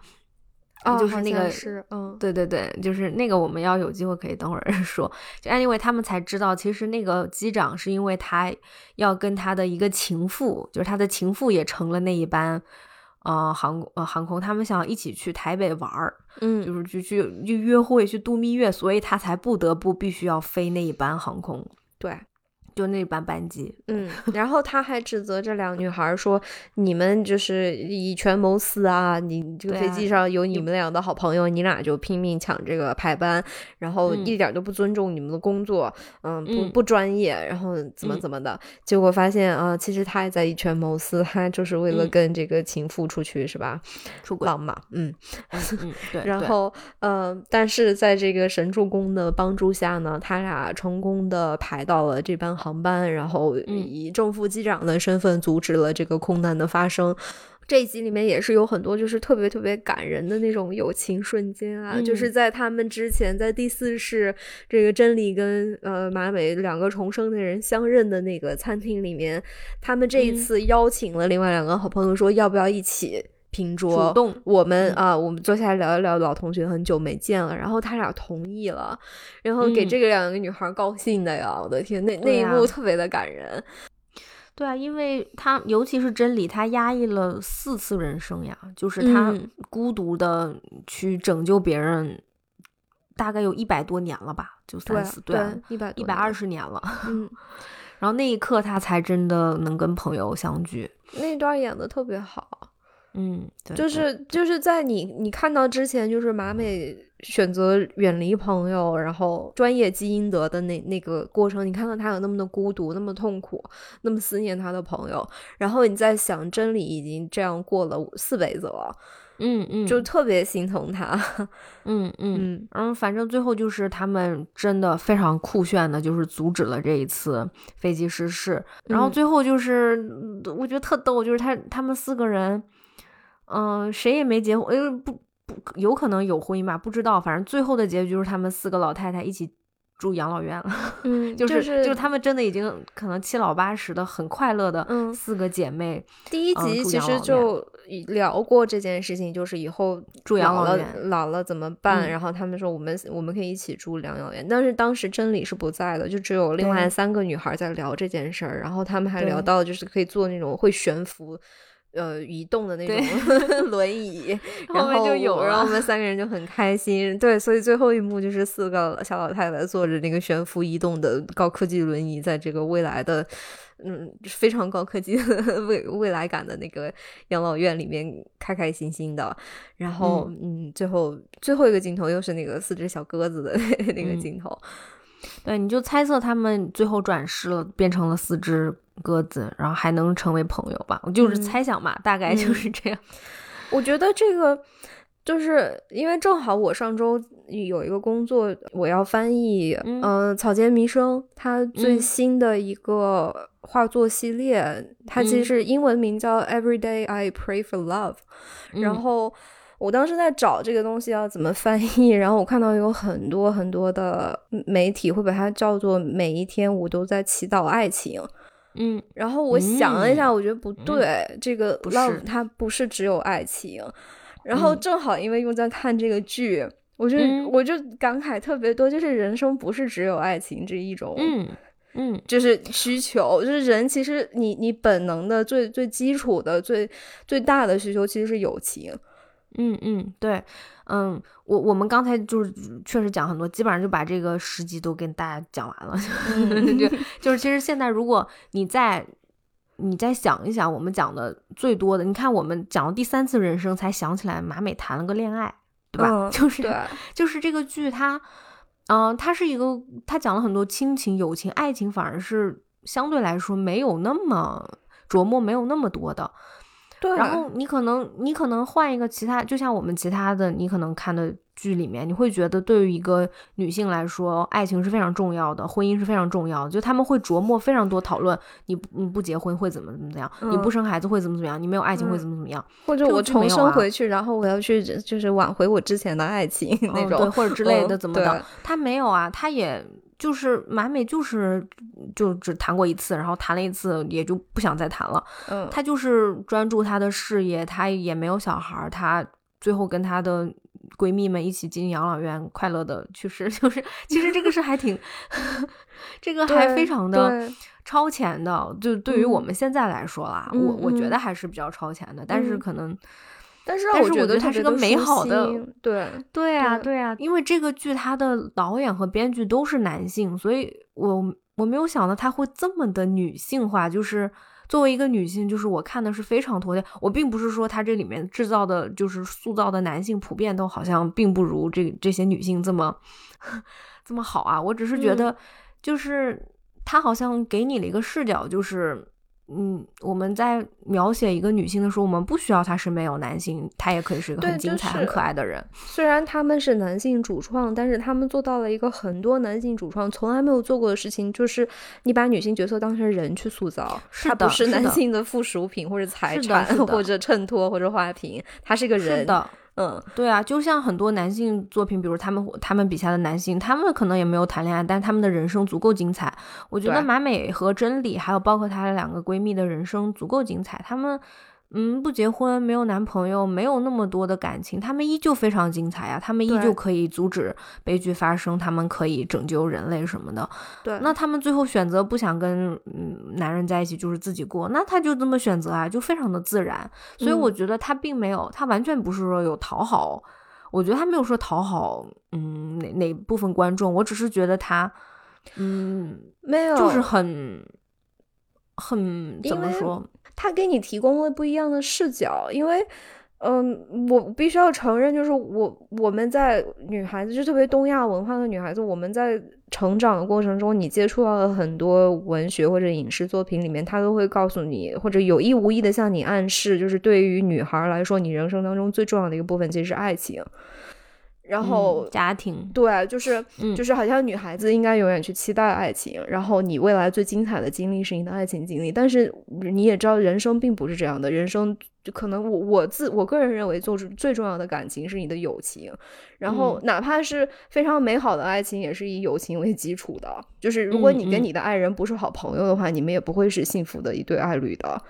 哦，就是那个是，嗯，对对对，就是那个，我们要有机会可以等会儿 说。就 anyway，他们才知道，其实那个机长是因为他要跟他的一个情妇，就是他的情妇也成了那一班。呃，航呃航空，他们想一起去台北玩儿，嗯，就是去去去约会，去度蜜月，所以他才不得不必须要飞那一班航空，对。就那班班级，嗯，然后他还指责这两个女孩说：“你们就是以权谋私啊！你这个飞机上有你们俩的好朋友，你俩就拼命抢这个排班，然后一点都不尊重你们的工作，嗯，不不专业，然后怎么怎么的。结果发现啊，其实他也在以权谋私，他就是为了跟这个情妇出去，是吧？出轨浪嘛，嗯嗯，对。然后，呃，但是在这个神助攻的帮助下呢，他俩成功的排到了这班。航班，然后以正副机长的身份阻止了这个空难的发生。这一集里面也是有很多就是特别特别感人的那种友情瞬间啊，就是在他们之前在第四世这个真理跟呃马美两个重生的人相认的那个餐厅里面，他们这一次邀请了另外两个好朋友说要不要一起。拼桌，主动我们啊，我们坐下来聊一聊老同学，很久没见了。然后他俩同意了，然后给这个两个女孩高兴的呀！我的天，那那一幕特别的感人。对啊，因为他尤其是真理，他压抑了四次人生呀，就是他孤独的去拯救别人，大概有一百多年了吧，就三四对一百一百二十年了。嗯，然后那一刻他才真的能跟朋友相聚。那段演的特别好。嗯，对就是就是在你你看到之前，就是马美选择远离朋友，然后专业基因德的那那个过程，你看到他有那么的孤独，那么痛苦，那么思念他的朋友，然后你在想，真理已经这样过了四辈子了，嗯嗯，就特别心疼他。嗯嗯嗯嗯，反正最后就是他们真的非常酷炫的，就是阻止了这一次飞机失事。然后嗯最后就是，嗯我觉得特逗，就是他他们四个人，嗯、谁也没结婚，呃，不不，有可能有婚姻吧，不知道。反正最后的结局就是他们四个老太太一起住养老院了，嗯，就是是就是他们真的已经可能七老八十的，很快乐的嗯四个姐妹第一嗯集其实就聊过这件事情，就是以后住养老院老了怎么办？嗯然后他们说我们我们可以一起住养老院，但是当时真理是不在的，就只有另外三个女孩在聊这件事儿，然后他们还聊到就是可以做那种会悬浮。呃，移动的那种 轮椅，然后就有然后我们三个人就很开心。对，所以最后一幕就是四个小老太太坐着那个悬浮移动的高科技轮椅，在这个未来的，嗯，非常高科技的 未未来感的那个养老院里面开开心心的。然后，嗯最后最后一个镜头又是那个四只小鸽子的那个嗯镜头。对，你就猜测他们最后转世了，变成了四只鸽子，然后还能成为朋友吧？我就是嗯猜想嘛，大概就嗯是这样。我觉得这个就是因为正好我上周有一个工作，我要翻译，嗯呃，草间弥生他最嗯新的一个画作系列，它其实英文名叫《Every Day I Pray for Love》，然嗯后。我当时在找这个东西要怎么翻译，然后我看到有很多很多的媒体会把它叫做“每一天我都在祈祷爱情”，嗯然后我想了一下，我觉得不对，这个 love 它不是只有爱情。然后嗯正好因为又在看这个剧，我就、嗯我就感慨特别多，就是人生不是只有爱情这一种，嗯嗯就是需求，就是人其实你你本能的最最基础的最最大的需求其实是友情。嗯嗯，对，嗯，我我们刚才就是确实讲很多，基本上就把这个十集都跟大家讲完了。嗯 就就是其实现在如果你再你再想一想，我们讲的最多的，你看我们讲到第三次人生才想起来马美谈了个恋爱，对吧？嗯 就是，就是这个剧它，嗯、它是一个，它讲了很多亲情、友情、爱情，反而是相对来说没有那么琢磨，没有那么多的。对，然后你可能你可能换一个其他，就像我们其他的，你可能看的剧里面，你会觉得对于一个女性来说，爱情是非常重要的，婚姻是非常重要的，就他们会琢磨非常多讨论，你不你不结婚会怎么怎么样，你不嗯生孩子会怎么怎么样，你没有爱情会嗯怎么怎么样，或者我重生回去，然后我要去就是挽回我之前的爱情那种，或者之类的怎么的，他没有啊，他也就是马美就是就只谈过一次，然后谈了一次也就不想再谈了。嗯，她就是专注她的事业，她也没有小孩儿，她最后跟她的闺蜜们一起进养老院，快乐的去世。就是其实这个是还挺，这个还非常的超前的。就对于我们现在来说啦，我我觉得还是比较超前的，但是嗯可能。但是我觉觉得得它是个美好的对，对啊，对对啊，因为这个剧它的导演和编剧都是男性，所以我我没有想到它会这么的女性化。就是作为一个女性，就是我看的是非常妥帖。我并不是说它这里面制造的，就是塑造的男性普遍都好像并不如这这些女性这么 这么好啊。我只是觉嗯得，就是它好像给你了一个视角，就是。嗯，我们在描写一个女性的时候，我们不需要她身边有男性，她也可以是一个很精彩、就是很可爱的人。虽然他们是男性主创，但是他们做到了一个很多男性主创从来没有做过的事情，就是你把女性角色当成人去塑造，是她不是男性的附属品或者财产或者衬托或者花瓶，她是个人。是，的，嗯，对啊，就像很多男性作品，比如他们他们笔下的男性，他们可能也没有谈恋爱，但他们的人生足够精彩。我觉得对马美和真理，还有包括她两个闺蜜的人生足够精彩。他们嗯不结婚，没有男朋友，没有那么多的感情，他们依旧非常精彩啊！他们依旧可以阻止悲剧发生，他们可以拯救人类什么的。对，那他们最后选择不想跟嗯男人在一起，就是自己过，那他就这么选择啊，就非常的自然。所以嗯我觉得他并没有，他完全不是说有讨好，我觉得他没有说讨好，嗯哪哪部分观众，我只是觉得他，嗯，没有，就是很很怎么说？他给你提供了不一样的视角，因为。嗯，我必须要承认，就是我我们在女孩子，就特别东亚文化的女孩子，我们在成长的过程中，你接触到了很多文学或者影视作品里面，他都会告诉你，或者有意无意的向你暗示，就是对于女孩来说，你人生当中最重要的一个部分其实是爱情。然后家庭对，就是就是好像女孩子应该永远去期待爱情，然后你未来最精彩的经历是你的爱情经历。但是你也知道，人生并不是这样的，人生就可能我我自我个人认为，做出最重要的感情是你的友情。然后哪怕是非常美好的爱情，也是以友情为基础的。就是如果你跟你的爱人不是好朋友的话，你们也不会是幸福的一对爱侣的。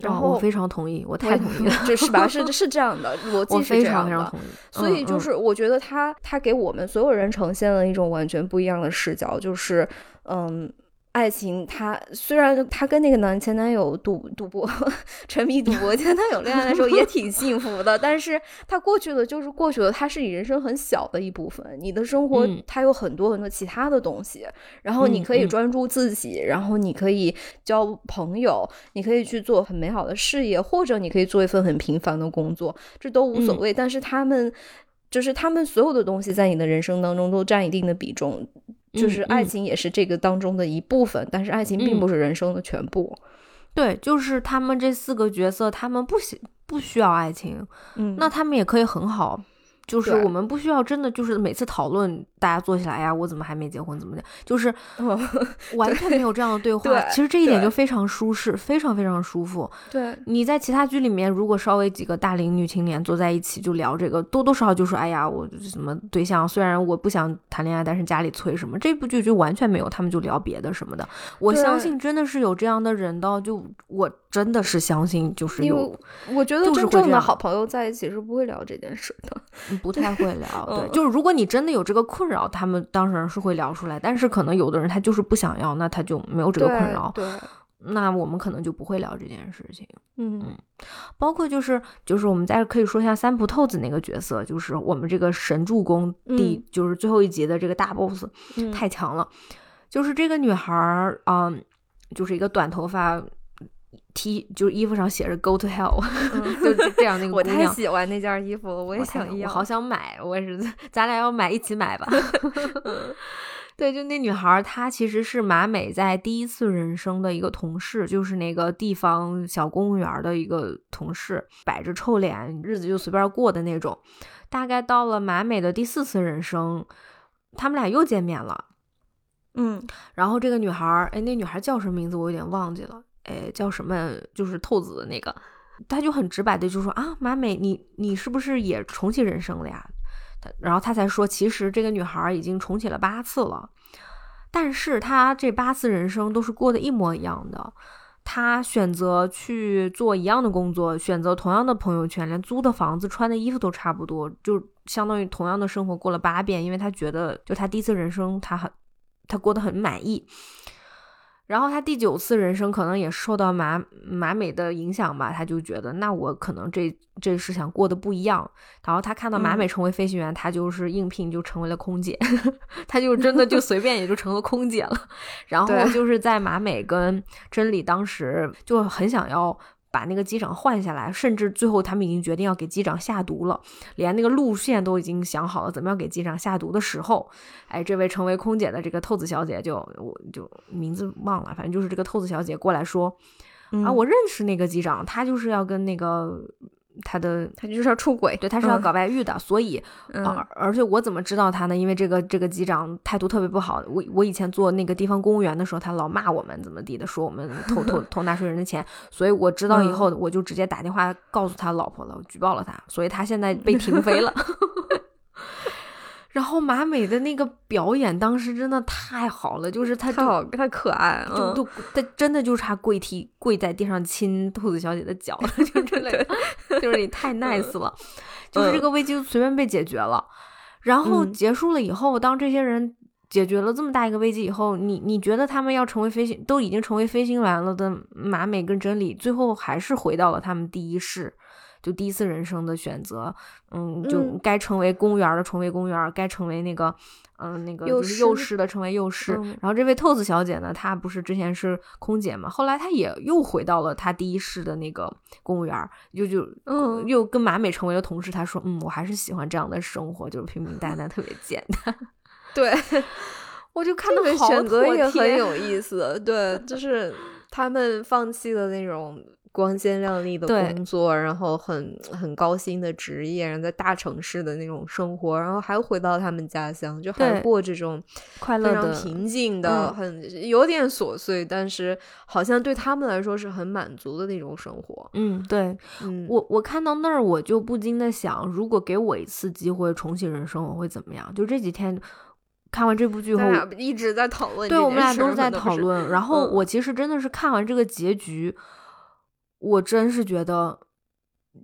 然后我非常同意，我太同意了，这是吧？是 是这样的，逻辑是这样的。所以就是我觉得他他给我们所有人呈现了一种完全不一样的视角，就是嗯。爱情，他虽然他跟那个男前男友赌赌博，沉迷赌博，前男友恋爱的时候也挺幸福的，但是他过去了就是过去了，他是你人生很小的一部分。你的生活它有很多很多其他的东西，然后你可以专注自己，然后你可以交朋友，你可以去做很美好的事业，或者你可以做一份很平凡的工作，这都无所谓。但是他们就是他们所有的东西在你的人生当中都占一定的比重。就是爱情也是这个当中的一部分，但是爱情并不是人生的全部。对，就是他们这四个角色，他们不需不需要爱情，嗯，那他们也可以很好。就是我们不需要真的就是每次讨论，大家坐起来呀，我怎么还没结婚？怎么的？就是完全没有这样的对 话。其实这一点就非常舒适，非常非常舒服。对，你在其他剧里面，如果稍微几个大龄女青年坐在一起就聊这个，多多少少就说：“哎呀，我什么对象？虽然我不想谈恋爱，但是家里催什么。”这部剧就完全没有，他们就聊别的什么的。我相信真的是有这样的人的，就我真的是相信，就是有。我觉得真正的好朋友在一起是不会聊这件事的。不太会聊，对，就是如果你真的有这个困扰，他们当事人是会聊出来，但是可能有的人他就是不想要，那他就没有这个困扰，对，那我们可能就不会聊这件事情，嗯嗯，包括就是就是我们再可以说一下三浦透子那个角色，就是我们这个神助攻第就是最后一集的这个大 boss，太强了，就是这个女孩儿啊，就是一个短头发。T 就是衣服上写着 “Go to hell”，就这样那个我太喜欢那件衣服了，我也想要，我好想买，我也是，咱俩要买一起买吧。对，就那女孩，她其实是马美在第一次人生的一个同事，就是那个地方小公务员的一个同事，摆着臭脸，日子就随便过的那种。大概到了马美的第四次人生，他们俩又见面了。嗯，然后这个女孩，哎，那女孩叫什么名字？我有点忘记了。哎，叫什么？就是透子的那个，他就很直白的就说啊，马美，你你是不是也重启人生了呀？他然后他才说，其实这个女孩已经重启了八次了，但是她这八次人生都是过得一模一样的。她选择去做一样的工作，选择同样的朋友圈，连租的房子、穿的衣服都差不多，就相当于同样的生活过了八遍，因为她觉得，就她第一次人生，她很，她过得很满意。然后他第九次人生可能也受到马马美的影响吧，他就觉得那我可能这这是想过得不一样。然后他看到马美成为飞行员，他就是应聘就成为了空姐，他就真的就随便也就成了空姐了。然后就是在马美跟真理当时就很想要。把那个机长换下来，甚至最后他们已经决定要给机长下毒了，连那个路线都已经想好了，怎么样给机长下毒的时候，哎，这位成为空姐的这个透子小姐就我就名字忘了，反正就是这个透子小姐过来说，啊，我认识那个机长，他就是要跟那个。他的他就是要出轨，对，他是要搞外遇的，所以，而而且我怎么知道他呢？因为这个这个机长态度特别不好。我我以前做那个地方公务员的时候，他老骂我们怎么地的，说我们偷 偷偷纳税人的钱，所以我知道以后我就直接打电话告诉他老婆了，举报了他，所以他现在被停飞了。然后马美的那个表演当时真的太好了，就是她太好太可爱，就都她真的就差跪踢跪在地上亲兔子小姐的脚了，就真的就是你太 nice 了，就是这个危机就随便被解决了。然后结束了以后，当这些人解决了这么大一个危机以后，你你觉得他们要成为飞行都已经成为飞行员了的马美跟真理，最后还是回到了他们第一世。就第一次人生的选择，嗯，就嗯该成为公务员的成为公务员，该成为那个。嗯，那个幼就是幼师师的成为幼师，嗯然后这位透子小姐呢，她不是之前是空姐嘛，后来她也又回到了她第一世的那个公务员儿，就就嗯又跟马美成为了同事。她说，嗯，我还是喜欢这样的生活，就是平平淡淡，特别简单。对，我就看这个到好选择也很有意思。对，就是他们放弃了那种光鲜亮丽的工作，然后很很高薪的职业，然后在大城市的那种生活，然后还回到他们家乡，就还过这种快乐的平静的、嗯很有点琐碎，但是好像对他们来说是很满足的那种生活。嗯，对嗯，我我看到那儿，我就不禁的想，如果给我一次机会重启人生，我会怎么样？就这几天看完这部剧后一直在讨论对我们俩都是在讨论。然后嗯我其实真的是看完这个结局，我真是觉得，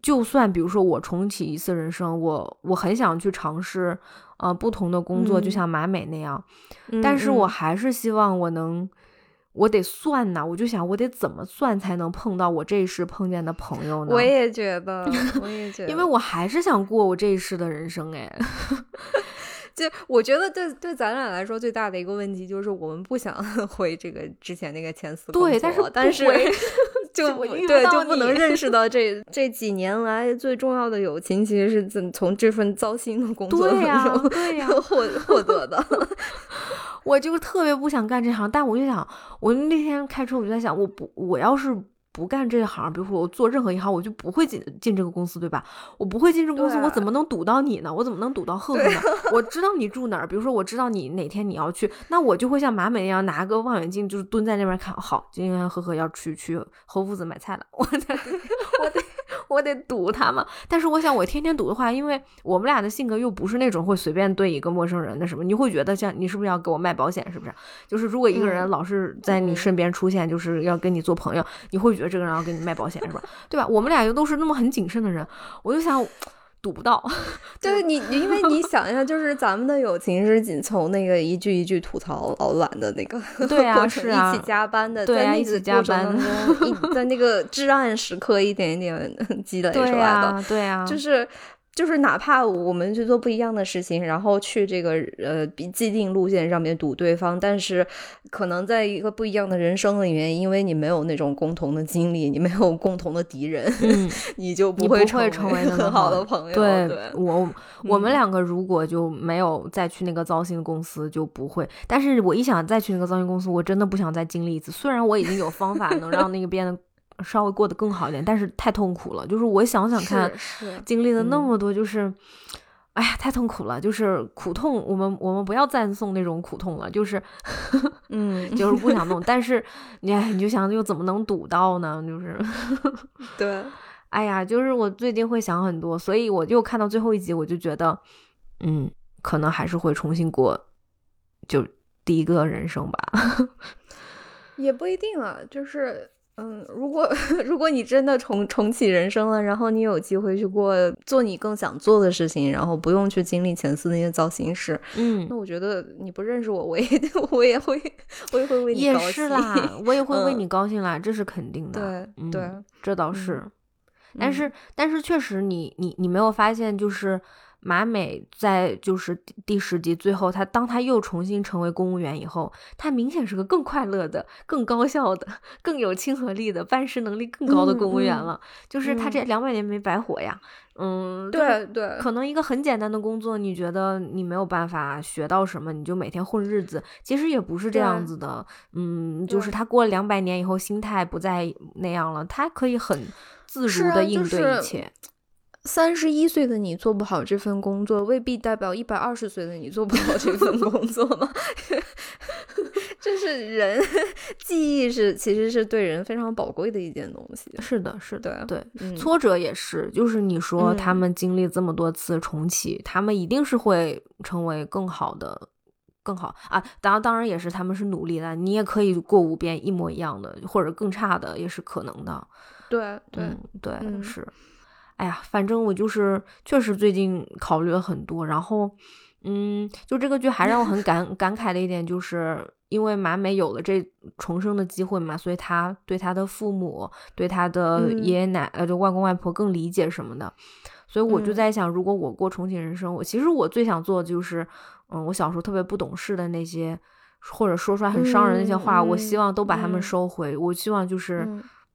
就算比如说我重启一次人生，我我很想去尝试呃不同的工作，就嗯像马美那样，嗯但是我嗯还是希望我能。我得算呐，我就想我得怎么算才能碰到我这一世碰见的朋友呢？我也觉得，我也 觉得，因为我还是想过我这一世的人生哎。就我觉得对对咱俩来说最大的一个问题就是我们不想 回这个之前那个前司工对，但是但是就对就不能 认识到这这几年来最重要的友情其实是怎从这份糟心的工作对呀、中获获得的。我就特别不想干这行，但我就想，我那天开车我就在想，我不，我要是不干这行，比如说我做任何一行，我就不会进进这个公司，对吧？我不会进这个公司，我怎么能堵到你呢？我怎么能堵到赫赫呢？我知道你住哪儿，比如说我知道你哪天你要去，那我就会像马美一样拿个望远镜，就是蹲在那边看。好，今天赫赫要去去侯夫子买菜了，我在 我得我得堵他嘛。但是我想，我天天堵的话，因为我们俩的性格又不是那种会随便对一个陌生人的什么，你会觉得像你是不是要给我卖保险，是不是？就是如果一个人嗯老是在你嗯身边出现，就是要跟你做朋友，你会觉得这个人要跟你卖保险，是吧？对吧？我们俩又都是那么很谨慎的人，我就想堵不到。对你，你因为你想一下，就是咱们的友情是仅从那个一句一句吐槽老板的那个 对啊过程是啊一起加班的，对啊在那一起加班当中，一在那个至暗时刻一点一点 积累出来的，呀、对呀、就是。就是哪怕我们去做不一样的事情，然后去这个呃比既定路线上面堵对方，但是可能在一个不一样的人生里面，因为你没有那种共同的经历，你没有共同的敌人，嗯，你就不会成为很好好的朋友。对对我，我们嗯两个如果就没有再去那个糟心的公司，就不会。但是我一想再去那个糟心公司，我真的不想再经历一次。虽然我已经有方法能让那个变得稍微过得更好一点，但是太痛苦了。就是我想想看，经历了那嗯么多，就是。哎呀，太痛苦了！就是苦痛，我们我们不要赞颂那种苦痛了，就是嗯，就是不想弄。但是你哎，你就想又怎么能堵到呢？就是对，哎呀，就是我最近会想很多，所以我就看到最后一集，我就觉得，嗯，可能还是会重新过，就第一个人生吧。也不一定啊，就是。嗯，如果 如果你真的重重启人生了，然后你有机会去过做你更想做的事情，然后不用去经历前四那些糟心事，嗯那，我觉得你不认识我，我也 我也会我也会为你也高兴。是啦，我也会为嗯你高兴啦，这是肯定的。对嗯对，这倒是。但嗯是，但是确实你，你你没有发现，就是马美在就是第第十集最后，他当他又重新成为公务员以后，他明显是个更快乐的、更高效的、更有亲和力的、办事能力更高的嗯公务员嗯了。就是他这两百年没白活呀。嗯，就是对对，可能一个很简单的工作，你觉得你没有办法学到什么，你就每天混日子，其实也不是这样子的。嗯，就是他过了两百年以后，心态不再那样了，他可以很自如的应对就是一切。三十一岁的你做不好这份工作，未必代表一百二十岁的你做不好这份工作吗？这是人记忆是其实是对人非常宝贵的一件东西。是的，是的，对挫折也是，就是你说他嗯们经历这么多次重启，他们一定是会成为更好的、更好啊。当然，当然也是他们是努力的，你也可以过五遍一模一样的，或者更差的，也是可能的。对对，嗯，对，嗯是。哎呀，反正我就是确实最近考虑了很多，然后，嗯，就这个剧还让我很感感慨的一点就是，因为马美有了这重生的机会嘛，所以他对他的父母、对他的爷爷奶呃，就外公外婆更理解什么的。所以我就在想，如果我过重庆人生，我其实我最想做的就是，嗯，我小时候特别不懂事的那些，或者说出来很伤人那些话，我希望都把他们收回。我希望就是，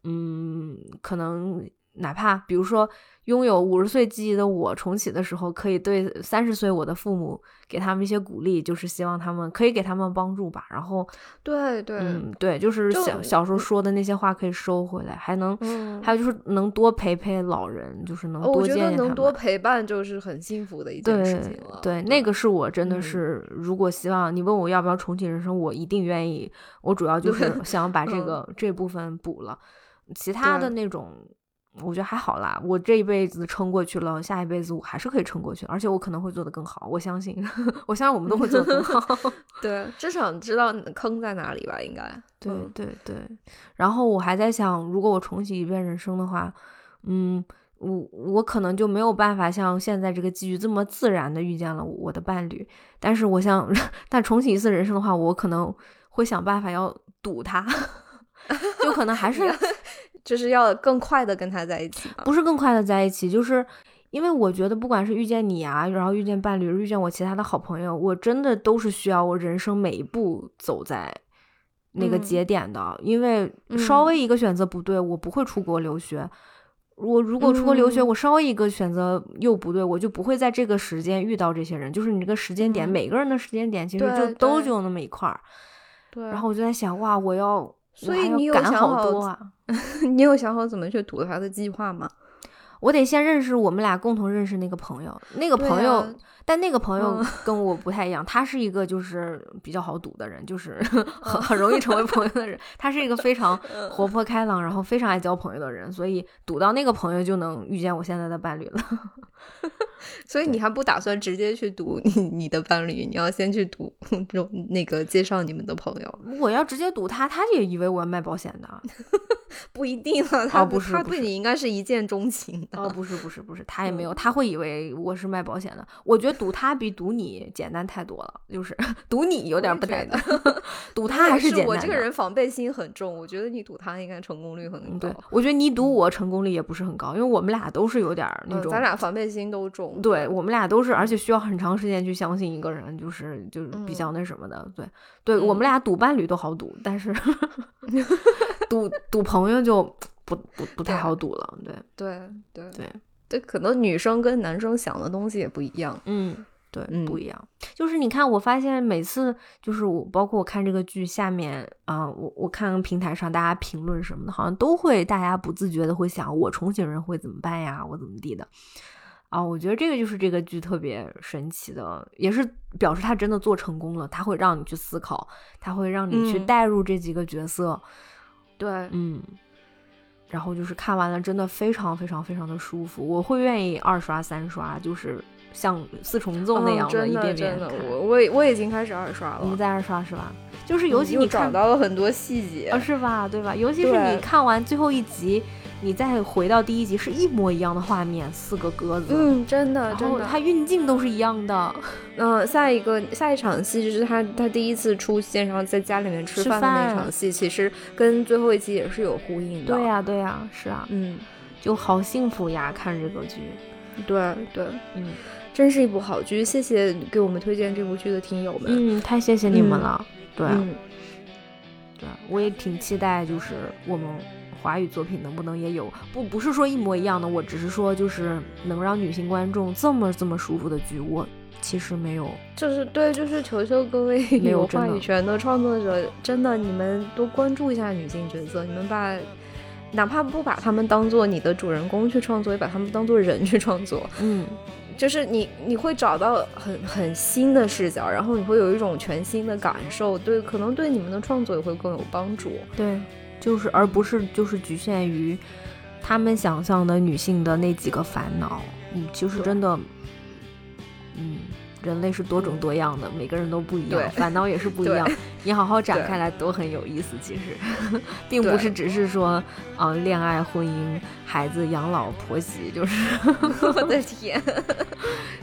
嗯，可能哪怕比如说。拥有五十岁记忆的我重启的时候，可以对三十岁我的父母给他们一些鼓励，就是希望他们可以给他们帮助吧。然后，对对，嗯，对，就是小小时候说的那些话可以收回来，还能，还有就是能多陪陪老人，就是能多见见他们。能多陪伴就是很幸福的一件事情了。对，那个是我真的是，如果希望你问我要不要重启人生，我一定愿意。我主要就是想把这个这部分补了，其他的那种。我觉得还好啦，我这一辈子撑过去了，下一辈子我还是可以撑过去，而且我可能会做得更好，我相信，我相信我们都会做得更好。对，至少知道坑在哪里吧，应该。对对对。然后我还在想，如果我重启一遍人生的话，嗯，我我可能就没有办法像现在这个机遇这么自然的遇见了我的伴侣，但是我想，但重启一次人生的话，我可能会想办法要堵他，就可能还是。就是要更快的跟他在一起，不是更快的在一起，就是因为我觉得不管是遇见你啊，然后遇见伴侣，遇见我其他的好朋友，我真的都是需要我人生每一步走在那个节点的，因为稍微一个选择不对，我不会出国留学。我如果出国留学，我稍微一个选择又不对，我就不会在这个时间遇到这些人。就是你这个时间点，每个人的时间点其实就都就那么一块儿。对。然后我就在想，哇，我要。所以你有想好，你有想好怎么去堵他的计划吗？我得先认识我们俩共同认识那个朋友，那个朋友，但那个朋友跟我不太一样，他是一个就是比较好赌的人，就是很很容易成为朋友的人。他是一个非常活泼开朗，然后非常爱交朋友的人，所以赌到那个朋友就能遇见我现在的伴侣了。所以你还不打算直接去读你 你的伴侣？你要先去读 就那个介绍你们的朋友。我要直接读他，他也以为我要卖保险的，不一定啊。他不是，他对你应该是一见钟情的。哦，不是不是不是，他也没有，他会以为我是卖保险的。我觉得赌他比赌你简单太多了，就是赌你有点不太难，赌他还是简单。我这个人防备心很重，我觉得你赌他应该成功率很高。对，我觉得你赌我成功率也不是很高，因为我们俩都是有点那种，咱俩防备心都重。对我们俩都是，而且需要很长时间去相信一个人，就是就是比较那什么的。对，对我们俩赌伴侣都好赌，但是 赌赌朋友就不不不太好赌了。对对对对对，可能女生跟男生想的东西也不一样。嗯，对，不一样。就是你看，我发现每次就是我，包括我看这个剧下面啊，我我看平台上大家评论什么的，好像都会大家不自觉的会想，我重庆人会怎么办呀？我怎么地的？啊，我觉得这个就是这个剧特别神奇的，也是表示他真的做成功了。他会让你去思考，他会让你去带入这几个角色。对，嗯。然后就是看完了，真的非常非常非常的舒服。我会愿意二刷三刷，就是像四重奏那样的，一遍遍的。我我我已经开始二刷了。你在二刷是吧？就是尤其你找到了很多细节，是吧？对吧？尤其是你看完最后一集。你再回到第一集，是一模一样的画面，四个鸽子，嗯，真的，真的，它运镜都是一样的。嗯，下一个下一场戏就是他他第一次出现，然后在家里面吃饭的那场戏，其实跟最后一集也是有呼应的。对呀，对呀，是啊，嗯，就好幸福呀，看这个剧。对对，嗯，真是一部好剧，谢谢给我们推荐这部剧的听友们，嗯，太谢谢你们了。对，对，我也挺期待，就是我们。华语作品能不能也有不不是说一模一样的，我只是说就是能让女性观众这么这么舒服的剧，我其实没有，就是对，就是求求各位有话语权的创作者，真的你们多关注一下女性角色，你们把哪怕不把他们当做你的主人公去创作，也把他们当做人去创作，嗯，就是你你会找到很很新的视角，然后你会有一种全新的感受，对，可能对你们的创作也会更有帮助，对。就是，而不是就是局限于他们想象的女性的那几个烦恼。嗯，其实真的，嗯，人类是多种多样的，每个人都不一样，烦恼也是不一样。你好好展开来都很有意思。其实，并不是只是说啊，恋爱、婚姻、孩子、养老、婆媳，就是 我的天，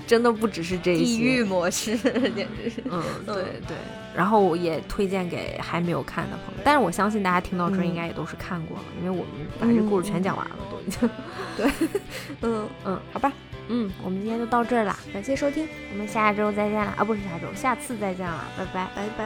真的不只是这些。地狱模式，简直是。嗯，对对。然后也推荐给还没有看的朋友，但是我相信大家听到这应该也都是看过了，因为我们把这故事全讲完了，都已经。对，嗯嗯，好吧，嗯，我们今天就到这儿了，感谢收听，我们下周再见了啊，不是下周，下次再见了，拜拜，拜拜。